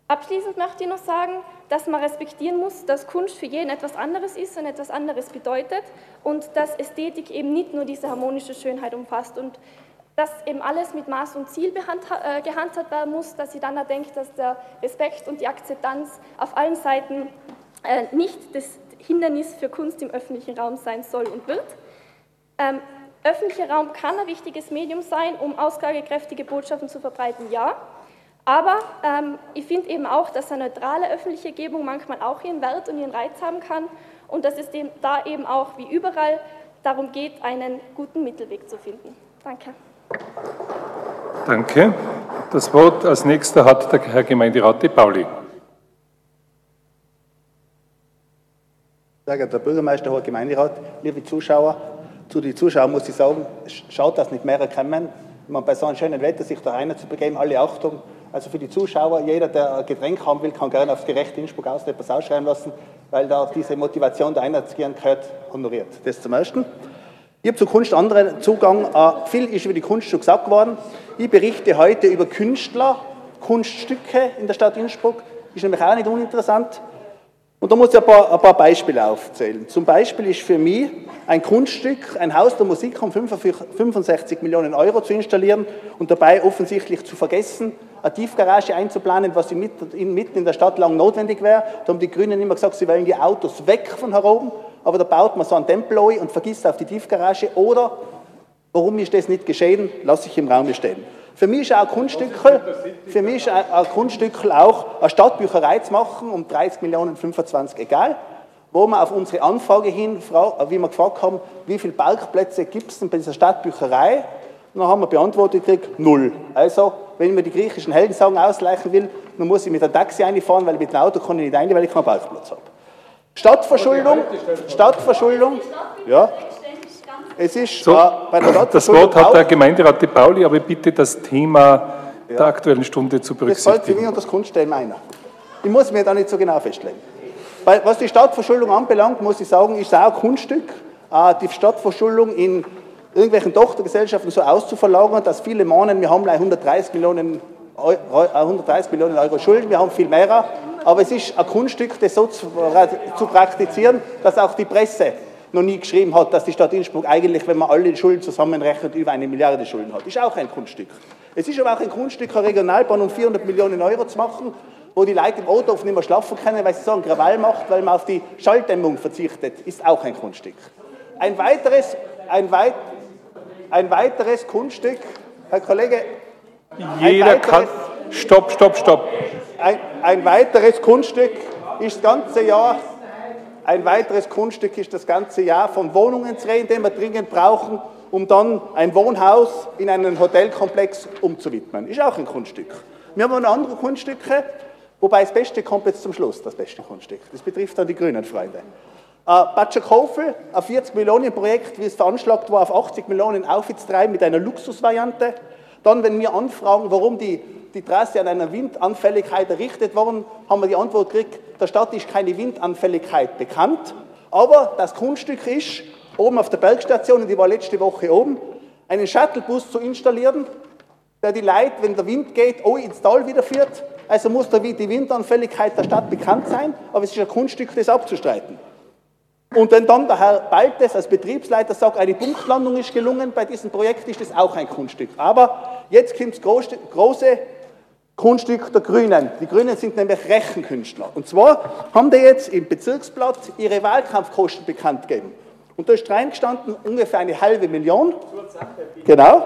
Abschließend möchte ich noch sagen, dass man respektieren muss, dass Kunst für jeden etwas anderes ist und etwas anderes bedeutet und dass Ästhetik eben nicht nur diese harmonische Schönheit umfasst. Und dass eben alles mit Maß und Ziel äh, gehandhabt werden muss, dass sie dann auch dass der Respekt und die Akzeptanz auf allen Seiten äh, nicht das Hindernis für Kunst im öffentlichen Raum sein soll und wird. Ähm, öffentlicher Raum kann ein wichtiges Medium sein, um aussagekräftige Botschaften zu verbreiten, ja. Aber ähm, ich finde eben auch, dass eine neutrale öffentliche Gebung manchmal auch ihren Wert und ihren Reiz haben kann und dass es dem da eben auch wie überall darum geht, einen guten Mittelweg zu finden. Danke. Danke. Das Wort als nächster hat der Herr Gemeinderat De Pauli. Sehr geehrter Bürgermeister, Herr Gemeinderat, liebe Zuschauer, zu den Zuschauern muss ich sagen, schaut, dass nicht mehrere kommen. Man bei so einem schönen Wetter sich da rein zu begeben, alle Achtung. Also für die Zuschauer, jeder, der ein Getränk haben will, kann gerne aufs Gerecht Innsbruck aus etwas ausschreiben lassen, weil da diese Motivation, da einzugehen, gehört honoriert. Das zum Ersten. Ich habe zur Kunst anderen Zugang. Äh, viel ist über die Kunst schon gesagt worden. Ich berichte heute über Künstler, Kunststücke in der Stadt Innsbruck. Ist nämlich auch nicht uninteressant. Und da muss ich ein paar, ein paar Beispiele aufzählen. Zum Beispiel ist für mich ein Kunststück, ein Haus der Musik um 65 Millionen Euro zu installieren und dabei offensichtlich zu vergessen, eine Tiefgarage einzuplanen, was mitten in der Stadt lang notwendig wäre. Da haben die Grünen immer gesagt, sie wollen die Autos weg von hier oben aber da baut man so einen Tempel ein und vergisst auf die Tiefgarage. Oder, warum ist das nicht geschehen, lasse ich im Raum stehen. Für mich ist auch Kunststückel, für mich ist ein Kunststückel auch eine Stadtbücherei zu machen, um 30 Millionen, 25, egal, wo wir auf unsere Anfrage hin, wie wir gefragt haben, wie viele Parkplätze gibt es denn bei dieser Stadtbücherei? Und dann haben wir beantwortet gekriegt, null. Also, wenn ich mir die griechischen Heldensagen ausleichen will, dann muss ich mit einem Taxi einfahren, weil mit dem Auto kann ich nicht rein, weil ich keinen Parkplatz habe. Stadtverschuldung, Stadtverschuldung, ja. Es ist so, bei der Das Wort hat der Gemeinderat De Pauli, aber bitte das Thema ja. der Aktuellen Stunde zu berücksichtigen. Das fällt für mich und das Kunststellen meiner. Ich muss mir da nicht so genau festlegen. Was die Stadtverschuldung anbelangt, muss ich sagen, ist es auch ein Kunststück, äh, die Stadtverschuldung in irgendwelchen Tochtergesellschaften so auszuverlagern, dass viele meinen, wir haben 130 Millionen, 130 Millionen Euro Schulden, wir haben viel mehr aber es ist ein Kunststück, das so zu, zu praktizieren, dass auch die Presse noch nie geschrieben hat, dass die Stadt Innsbruck eigentlich, wenn man alle Schulden zusammenrechnet, über eine Milliarde Schulden hat. Ist auch ein Kunststück. Es ist aber auch ein Kunststück, eine Regionalbahn um 400 Millionen Euro zu machen, wo die Leute im Auto oft nicht mehr schlafen können, weil sie sagen, Krawall macht, weil man auf die Schalldämmung verzichtet, ist auch ein Kunststück. Ein weiteres, ein weit, ein weiteres Kunststück, Herr Kollege. Jeder kann. Stopp, stopp, stopp. Ein, ein weiteres Kunststück ist das ganze Jahr, ein weiteres Kunststück ist das ganze Jahr von Wohnungen zu reden, die wir dringend brauchen, um dann ein Wohnhaus in einen Hotelkomplex umzuwidmen. Ist auch ein Kunststück. Wir haben noch andere Kunststücke, wobei das Beste kommt jetzt zum Schluss, das beste Kunststück. Das betrifft dann die grünen Freunde. Äh, Batschakofel, ein 40 Millionen Projekt, wie es veranschlagt war, auf 80 Millionen aufzutreiben mit einer Luxusvariante. Dann, wenn wir anfragen, warum die die Trasse an einer Windanfälligkeit errichtet worden, haben wir die Antwort gekriegt, der Stadt ist keine Windanfälligkeit bekannt, aber das Kunststück ist, oben auf der Bergstation, und die war letzte Woche oben, einen Shuttlebus zu installieren, der die Leute, wenn der Wind geht, auch ins Tal wieder führt. Also muss die Windanfälligkeit der Stadt bekannt sein, aber es ist ein Kunststück, das abzustreiten. Und wenn dann der Herr Baltes als Betriebsleiter sagt, eine Punktlandung ist gelungen bei diesem Projekt, ist das auch ein Kunststück. Aber jetzt kommt das große Grundstück der Grünen. Die Grünen sind nämlich Rechenkünstler. Und zwar haben die jetzt im Bezirksblatt ihre Wahlkampfkosten bekannt gegeben. Und da ist reingestanden ungefähr eine halbe Million. Genau.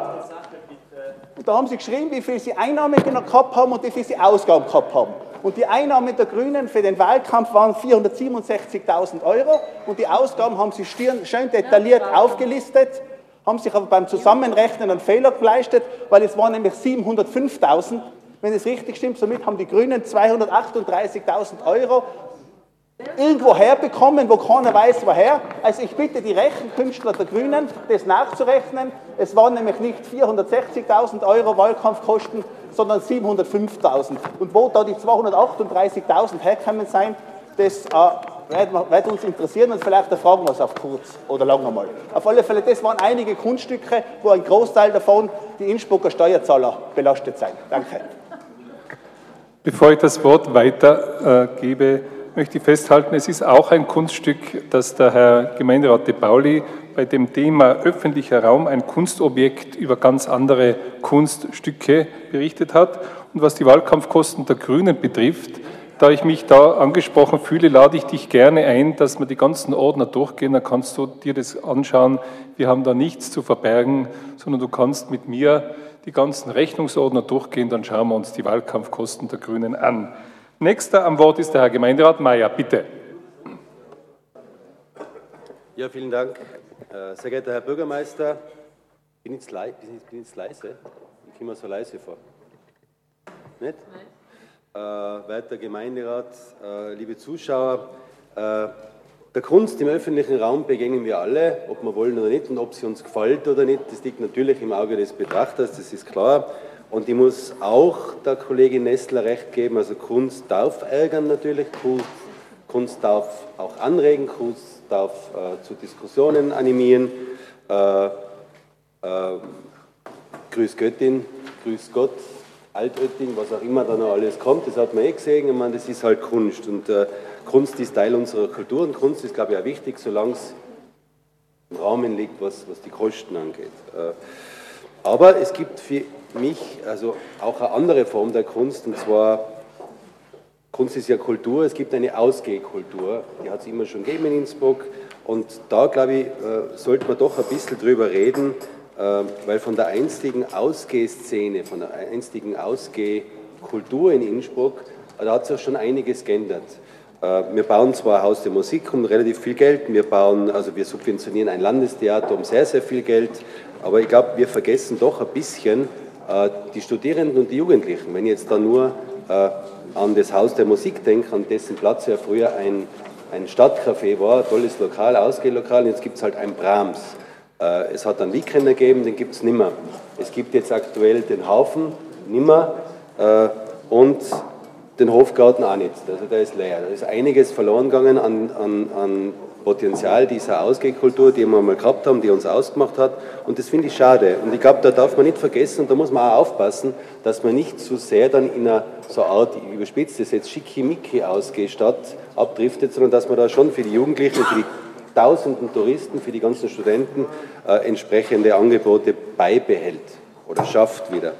Und da haben sie geschrieben, wie viel sie Einnahmen gehabt haben und wie viel sie Ausgaben gehabt haben. Und die Einnahmen der Grünen für den Wahlkampf waren 467.000 Euro und die Ausgaben haben sie schön detailliert aufgelistet, haben sich aber beim Zusammenrechnen einen Fehler geleistet, weil es waren nämlich 705.000 wenn es richtig stimmt, somit haben die Grünen 238.000 Euro irgendwo herbekommen, wo keiner weiß, woher. Also ich bitte die Rechenkünstler der Grünen, das nachzurechnen. Es waren nämlich nicht 460.000 Euro Wahlkampfkosten, sondern 705.000. Und wo da die 238.000 herkommen sein, das äh, wird uns interessieren und vielleicht erfragen wir es auf kurz oder lang einmal. Auf alle Fälle, das waren einige Kunststücke, wo ein Großteil davon die Innsbrucker Steuerzahler belastet sein. Danke. Bevor ich das Wort weitergebe, äh, möchte ich festhalten, es ist auch ein Kunststück, das der Herr Gemeinderat de Pauli bei dem Thema öffentlicher Raum, ein Kunstobjekt über ganz andere Kunststücke berichtet hat. Und was die Wahlkampfkosten der Grünen betrifft, da ich mich da angesprochen fühle, lade ich dich gerne ein, dass wir die ganzen Ordner durchgehen, dann kannst du dir das anschauen. Wir haben da nichts zu verbergen, sondern du kannst mit mir die ganzen Rechnungsordner durchgehen, dann schauen wir uns die Wahlkampfkosten der Grünen an. Nächster am Wort ist der Herr Gemeinderat Mayer, bitte. Ja, vielen Dank. Äh, sehr geehrter Herr Bürgermeister, bin jetzt leise? Ich komme so leise vor. Nicht? Äh, werter Gemeinderat, äh, liebe Zuschauer, äh, der Kunst im öffentlichen Raum begegnen wir alle, ob wir wollen oder nicht und ob sie uns gefällt oder nicht, das liegt natürlich im Auge des Betrachters, das ist klar. Und ich muss auch der Kollegin Nestler recht geben, also Kunst darf ärgern natürlich, Kunst darf auch anregen, Kunst darf äh, zu Diskussionen animieren. Äh, äh, grüß Göttin, grüß Gott, Altötting, was auch immer da noch alles kommt, das hat man eh gesehen, ich meine, das ist halt Kunst und äh, Kunst ist Teil unserer Kultur und Kunst ist, glaube ich, auch wichtig, solange es im Rahmen liegt, was, was die Kosten angeht. Äh, aber es gibt für mich also auch eine andere Form der Kunst und zwar Kunst ist ja Kultur, es gibt eine Ausgehkultur, die hat es immer schon gegeben in Innsbruck und da, glaube ich, äh, sollte man doch ein bisschen drüber reden, ähm, weil von der einstigen Ausgehszene, von der einstigen Ausgehkultur in Innsbruck, da hat sich schon einiges geändert. Äh, wir bauen zwar ein Haus der Musik um relativ viel Geld, wir bauen, also wir subventionieren ein Landestheater um sehr, sehr viel Geld, aber ich glaube, wir vergessen doch ein bisschen äh, die Studierenden und die Jugendlichen. Wenn ich jetzt da nur äh, an das Haus der Musik denke, an dessen Platz ja früher ein, ein Stadtcafé war, tolles Lokal, Ausgehlokal, und jetzt gibt es halt ein Brahms. Äh, es hat einen Weekender gegeben, den gibt es nimmer. Es gibt jetzt aktuell den Haufen, nimmer, äh, und den Hofgarten auch nicht. Also der ist leer. Da ist einiges verloren gegangen an, an, an Potenzial dieser Ausgehkultur, die wir mal gehabt haben, die uns ausgemacht hat. Und das finde ich schade. Und ich glaube, da darf man nicht vergessen, und da muss man auch aufpassen, dass man nicht zu sehr dann in einer so Art, ich überspitze das jetzt, schickimicki Ausgehstadt abdriftet, sondern dass man da schon für die Jugendlichen, für die tausenden Touristen, für die ganzen Studenten äh, entsprechende Angebote beibehält oder schafft wieder.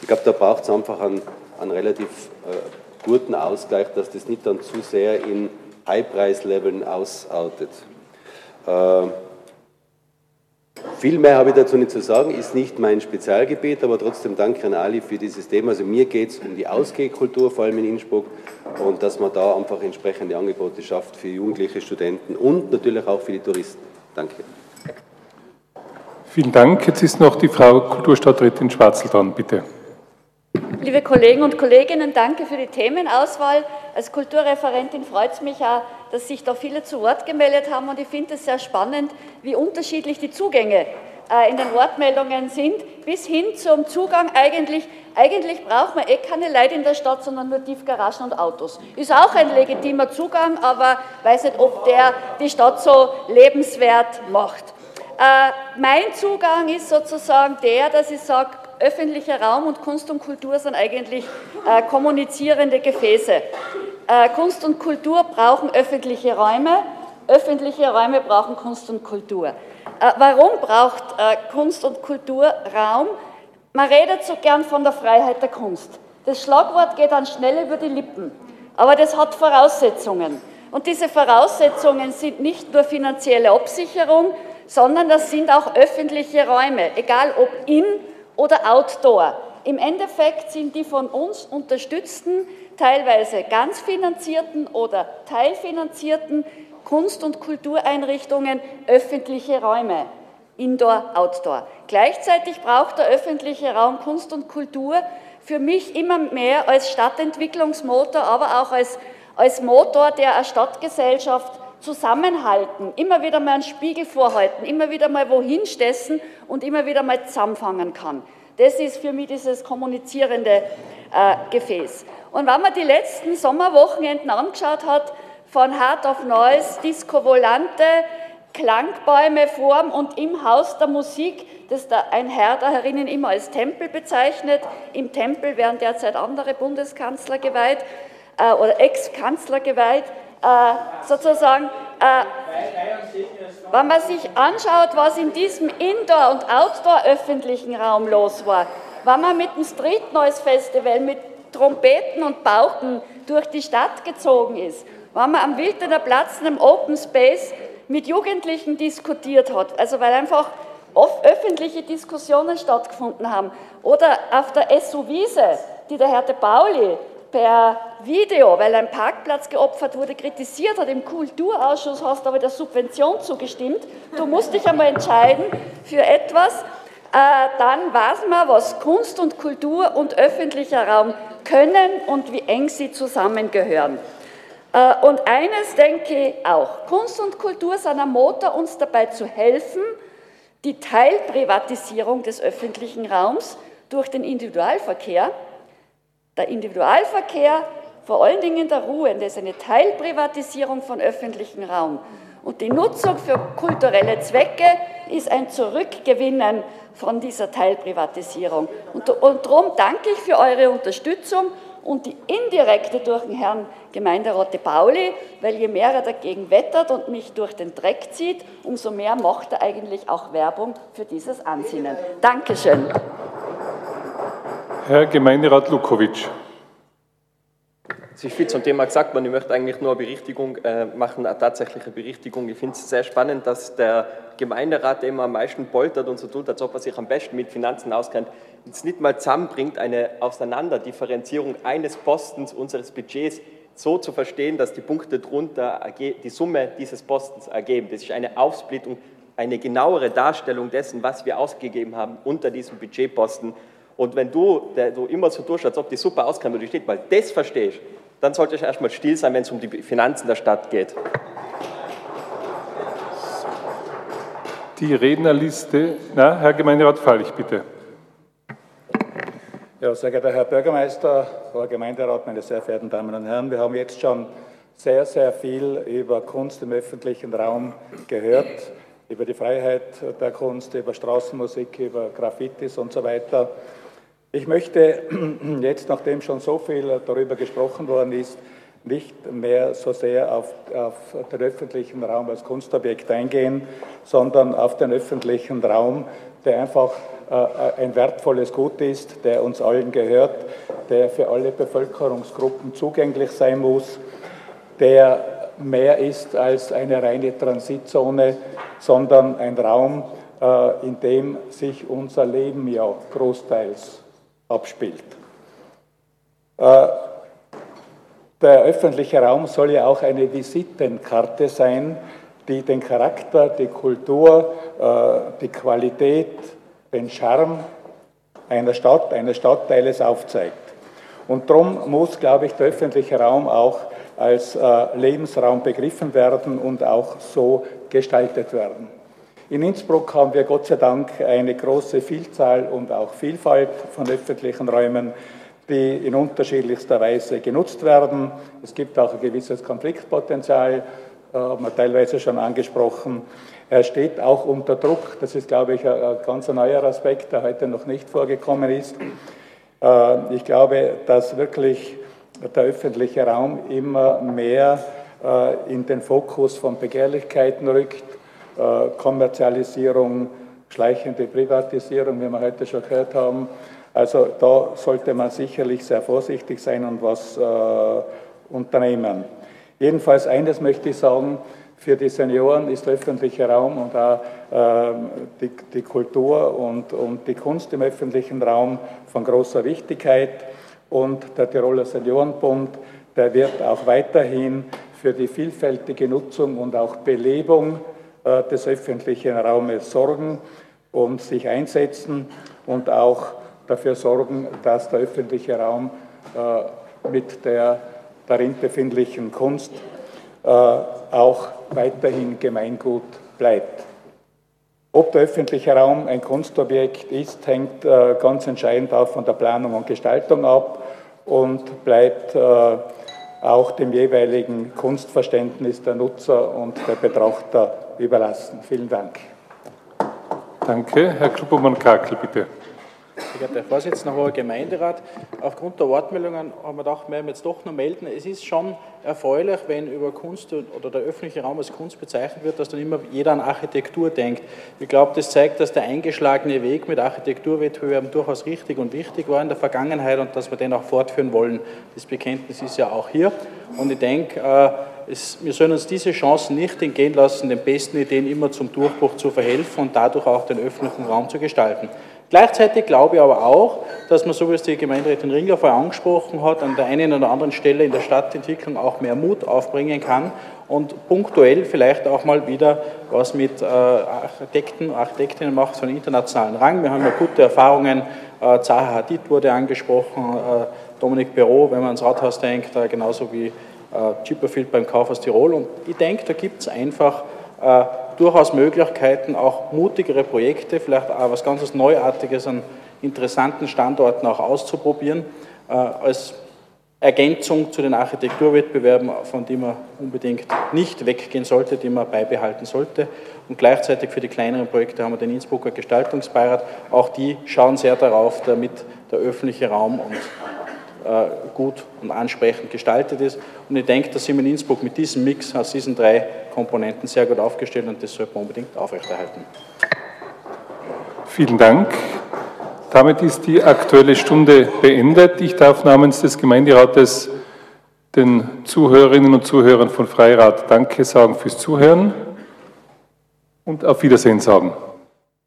Ich glaube, da braucht es einfach einen, einen relativ äh, guten Ausgleich, dass das nicht dann zu sehr in High-Preis-Leveln ausartet. Äh, viel mehr habe ich dazu nicht zu sagen, ist nicht mein Spezialgebiet, aber trotzdem danke an Ali für dieses Thema. Also mir geht es um die Ausgehkultur, vor allem in Innsbruck, und dass man da einfach entsprechende Angebote schafft für jugendliche Studenten und natürlich auch für die Touristen. Danke. Vielen Dank. Jetzt ist noch die Frau Kulturstadträtin Schwarzel dran, bitte. Liebe Kollegen und Kolleginnen, danke für die Themenauswahl. Als Kulturreferentin freut es mich auch, dass sich da viele zu Wort gemeldet haben und ich finde es sehr spannend, wie unterschiedlich die Zugänge äh, in den Wortmeldungen sind, bis hin zum Zugang eigentlich, eigentlich braucht man eh keine Leute in der Stadt, sondern nur Tiefgaragen und Autos. Ist auch ein legitimer Zugang, aber weiß nicht, ob der die Stadt so lebenswert macht. Äh, mein Zugang ist sozusagen der, dass ich sage, öffentlicher Raum und Kunst und Kultur sind eigentlich äh, kommunizierende Gefäße. Äh, Kunst und Kultur brauchen öffentliche Räume, öffentliche Räume brauchen Kunst und Kultur. Äh, warum braucht äh, Kunst und Kultur Raum? Man redet so gern von der Freiheit der Kunst. Das Schlagwort geht dann schnell über die Lippen, aber das hat Voraussetzungen. Und diese Voraussetzungen sind nicht nur finanzielle Absicherung, sondern das sind auch öffentliche Räume, egal ob in oder Outdoor. Im Endeffekt sind die von uns unterstützten, teilweise ganz finanzierten oder teilfinanzierten Kunst- und Kultureinrichtungen öffentliche Räume, Indoor, Outdoor. Gleichzeitig braucht der öffentliche Raum Kunst und Kultur für mich immer mehr als Stadtentwicklungsmotor, aber auch als, als Motor, der eine Stadtgesellschaft zusammenhalten, immer wieder mal einen Spiegel vorhalten, immer wieder mal wohin stessen und immer wieder mal zusammenfangen kann. Das ist für mich dieses kommunizierende äh, Gefäß. Und wenn man die letzten Sommerwochenenden angeschaut hat, von Heart of Noise, Disco Volante, Klangbäume vorm und im Haus der Musik, das da ein Herr da herinnen immer als Tempel bezeichnet. Im Tempel werden derzeit andere Bundeskanzler geweiht äh, oder Ex-Kanzler geweiht. Äh, sozusagen, äh, wenn man sich anschaut, was in diesem Indoor- und Outdoor-öffentlichen Raum los war, wenn man mit dem Street Noise Festival mit Trompeten und Pauken durch die Stadt gezogen ist, wenn man am Wildener Platz, einem Open Space, mit Jugendlichen diskutiert hat, also weil einfach oft öffentliche Diskussionen stattgefunden haben, oder auf der SU-Wiese, die der Herr de Pauli per Video, weil ein Parkplatz geopfert wurde, kritisiert hat. Im Kulturausschuss hast du aber der Subvention zugestimmt. Du musst dich einmal entscheiden für etwas. Äh, dann weiß man, was Kunst und Kultur und öffentlicher Raum können und wie eng sie zusammengehören. Äh, und eines denke ich auch, Kunst und Kultur sind ein Motor, uns dabei zu helfen, die Teilprivatisierung des öffentlichen Raums durch den Individualverkehr der Individualverkehr, vor allen Dingen der Ruhe, das ist eine Teilprivatisierung von öffentlichem Raum. Und die Nutzung für kulturelle Zwecke ist ein Zurückgewinnen von dieser Teilprivatisierung. Und, und darum danke ich für eure Unterstützung und die indirekte durch den Herrn Gemeinderat de Pauli, weil je mehr er dagegen wettert und mich durch den Dreck zieht, umso mehr macht er eigentlich auch Werbung für dieses Ansinnen. Dankeschön. Herr Gemeinderat Lukowitsch. Es ist viel zum Thema gesagt worden. Ich möchte eigentlich nur eine Berichtigung äh, machen, eine tatsächliche Berichtigung. Ich finde es sehr spannend, dass der Gemeinderat, der immer am meisten poltert und so tut, als ob er sich am besten mit Finanzen auskennt, uns nicht mal zusammenbringt, eine Auseinanderdifferenzierung eines Postens unseres Budgets so zu verstehen, dass die Punkte drunter die Summe dieses Postens ergeben. Das ist eine Aufsplittung, eine genauere Darstellung dessen, was wir ausgegeben haben unter diesem Budgetposten und wenn du, der du immer so tust, als ob die Suppe auskommt, die steht, weil das verstehst, dann solltest du erstmal still sein, wenn es um die Finanzen der Stadt geht. Die Rednerliste, na, Herr Gemeinderat Fallich, bitte. Ja, sehr geehrter Herr Bürgermeister, Herr Gemeinderat, meine sehr verehrten Damen und Herren, wir haben jetzt schon sehr, sehr viel über Kunst im öffentlichen Raum gehört, über die Freiheit der Kunst, über Straßenmusik, über Graffitis und so weiter. Ich möchte [CLEARS THROAT] jetzt, nachdem schon so viel darüber gesprochen worden ist, nicht mehr so sehr auf, auf, den öffentlichen Raum als Kunstobjekt eingehen, sondern auf den öffentlichen Raum, der einfach äh, ein wertvolles Gut ist, der uns allen gehört, der für alle Bevölkerungsgruppen zugänglich sein muss, der mehr ist als eine reine Transitzone, sondern ein Raum, äh, in dem sich unser Leben ja großteils abspielt. Äh, der öffentliche Raum soll ja auch eine Visitenkarte sein, die den Charakter, die Kultur, äh, die Qualität, den Charme einer Stadt, eines Stadtteiles aufzeigt. Und darum muss, glaube ich, der öffentliche Raum auch als äh, Lebensraum begriffen werden und auch so gestaltet werden. In Innsbruck haben wir Gott sei Dank eine große Vielzahl und auch Vielfalt von öffentlichen Räumen, die in unterschiedlichster Weise genutzt werden. Es gibt auch ein gewisses Konfliktpotenzial, äh, haben wir teilweise schon angesprochen. Er steht auch unter Druck. Das ist, glaube ich, ein ganz neuer Aspekt, der heute noch nicht vorgekommen ist. Äh, ich glaube, dass wirklich der öffentliche Raum immer mehr äh, in den Fokus von Begehrlichkeiten rückt, Kommerzialisierung, schleichende Privatisierung, wie wir heute schon gehört haben. Also da sollte man sicherlich sehr vorsichtig sein und was äh, unternehmen. Jedenfalls eines möchte ich sagen, für die Senioren ist der öffentliche Raum und auch äh, die, die, Kultur und, und die Kunst im öffentlichen Raum von großer Wichtigkeit. Und der Tiroler Seniorenbund, der wird auch weiterhin für die vielfältige Nutzung und auch Belebung äh, des öffentlichen Raumes sorgen und sich einsetzen und auch dafür sorgen, dass der öffentliche Raum äh, mit der darin befindlichen Kunst äh, auch weiterhin Gemeingut bleibt. Ob der öffentliche Raum ein Kunstobjekt ist, hängt äh, ganz entscheidend auch von der Planung und Gestaltung ab und bleibt äh, auch dem jeweiligen Kunstverständnis der Nutzer und der Betrachter überlassen. Vielen Dank. Danke. Herr Klubbermann-Kakel, bitte. Sehr geehrter Herr Vorsitzender, hoher Gemeinderat, aufgrund der Wortmeldungen haben wir gedacht, wir werden jetzt doch noch melden. Es ist schon erfreulich, wenn über Kunst oder der öffentliche Raum als Kunst bezeichnet wird, dass dann immer jeder an Architektur denkt. Ich glaube, das zeigt, dass der eingeschlagene Weg mit Architekturwettbewerben durchaus richtig und wichtig war in der Vergangenheit und dass wir den auch fortführen wollen. Das Bekenntnis ist ja auch hier. Und ich denke, äh, es, wir sollen uns diese Chancen nicht entgehen lassen, den besten Ideen immer zum Durchbruch zu verhelfen und dadurch auch den öffentlichen Raum zu gestalten. Gleichzeitig glaube ich aber auch, dass man, so wie es die Gemeinderätin Ringler vorher angesprochen hat, an der einen oder anderen Stelle in der Stadtentwicklung auch mehr Mut aufbringen kann und punktuell vielleicht auch mal wieder was mit äh, Architekten, Architektinnen macht, einen internationalen Rang. Wir haben ja gute Erfahrungen, äh, Zaha Hadid wurde angesprochen, äh, Dominik Perrault, wenn man ans Rathaus denkt, genauso wie Chipperfield beim Kaufhaus Tirol. Und ich denke, da gibt es einfach durchaus Möglichkeiten, auch mutigere Projekte, vielleicht auch was ganz Neuartiges an interessanten Standorten auch auszuprobieren, äh, als Ergänzung zu den Architekturwettbewerben, von denen man unbedingt nicht weggehen sollte, die man beibehalten sollte. Und gleichzeitig für die kleineren Projekte haben wir den Innsbrucker Gestaltungsbeirat. Auch die schauen sehr darauf, damit der öffentliche Raum und äh, gut und ansprechend gestaltet ist. Und ich denke, dass sind wir in Innsbruck mit diesem Mix aus diesen drei Komponenten sehr gut aufgestellt und das sollte man unbedingt aufrechterhalten. Vielen Dank. Damit ist die Aktuelle Stunde beendet. Ich darf namens des Gemeinderates den Zuhörerinnen und Zuhörern von Freirat Danke sagen fürs Zuhören und auf Wiedersehen sagen.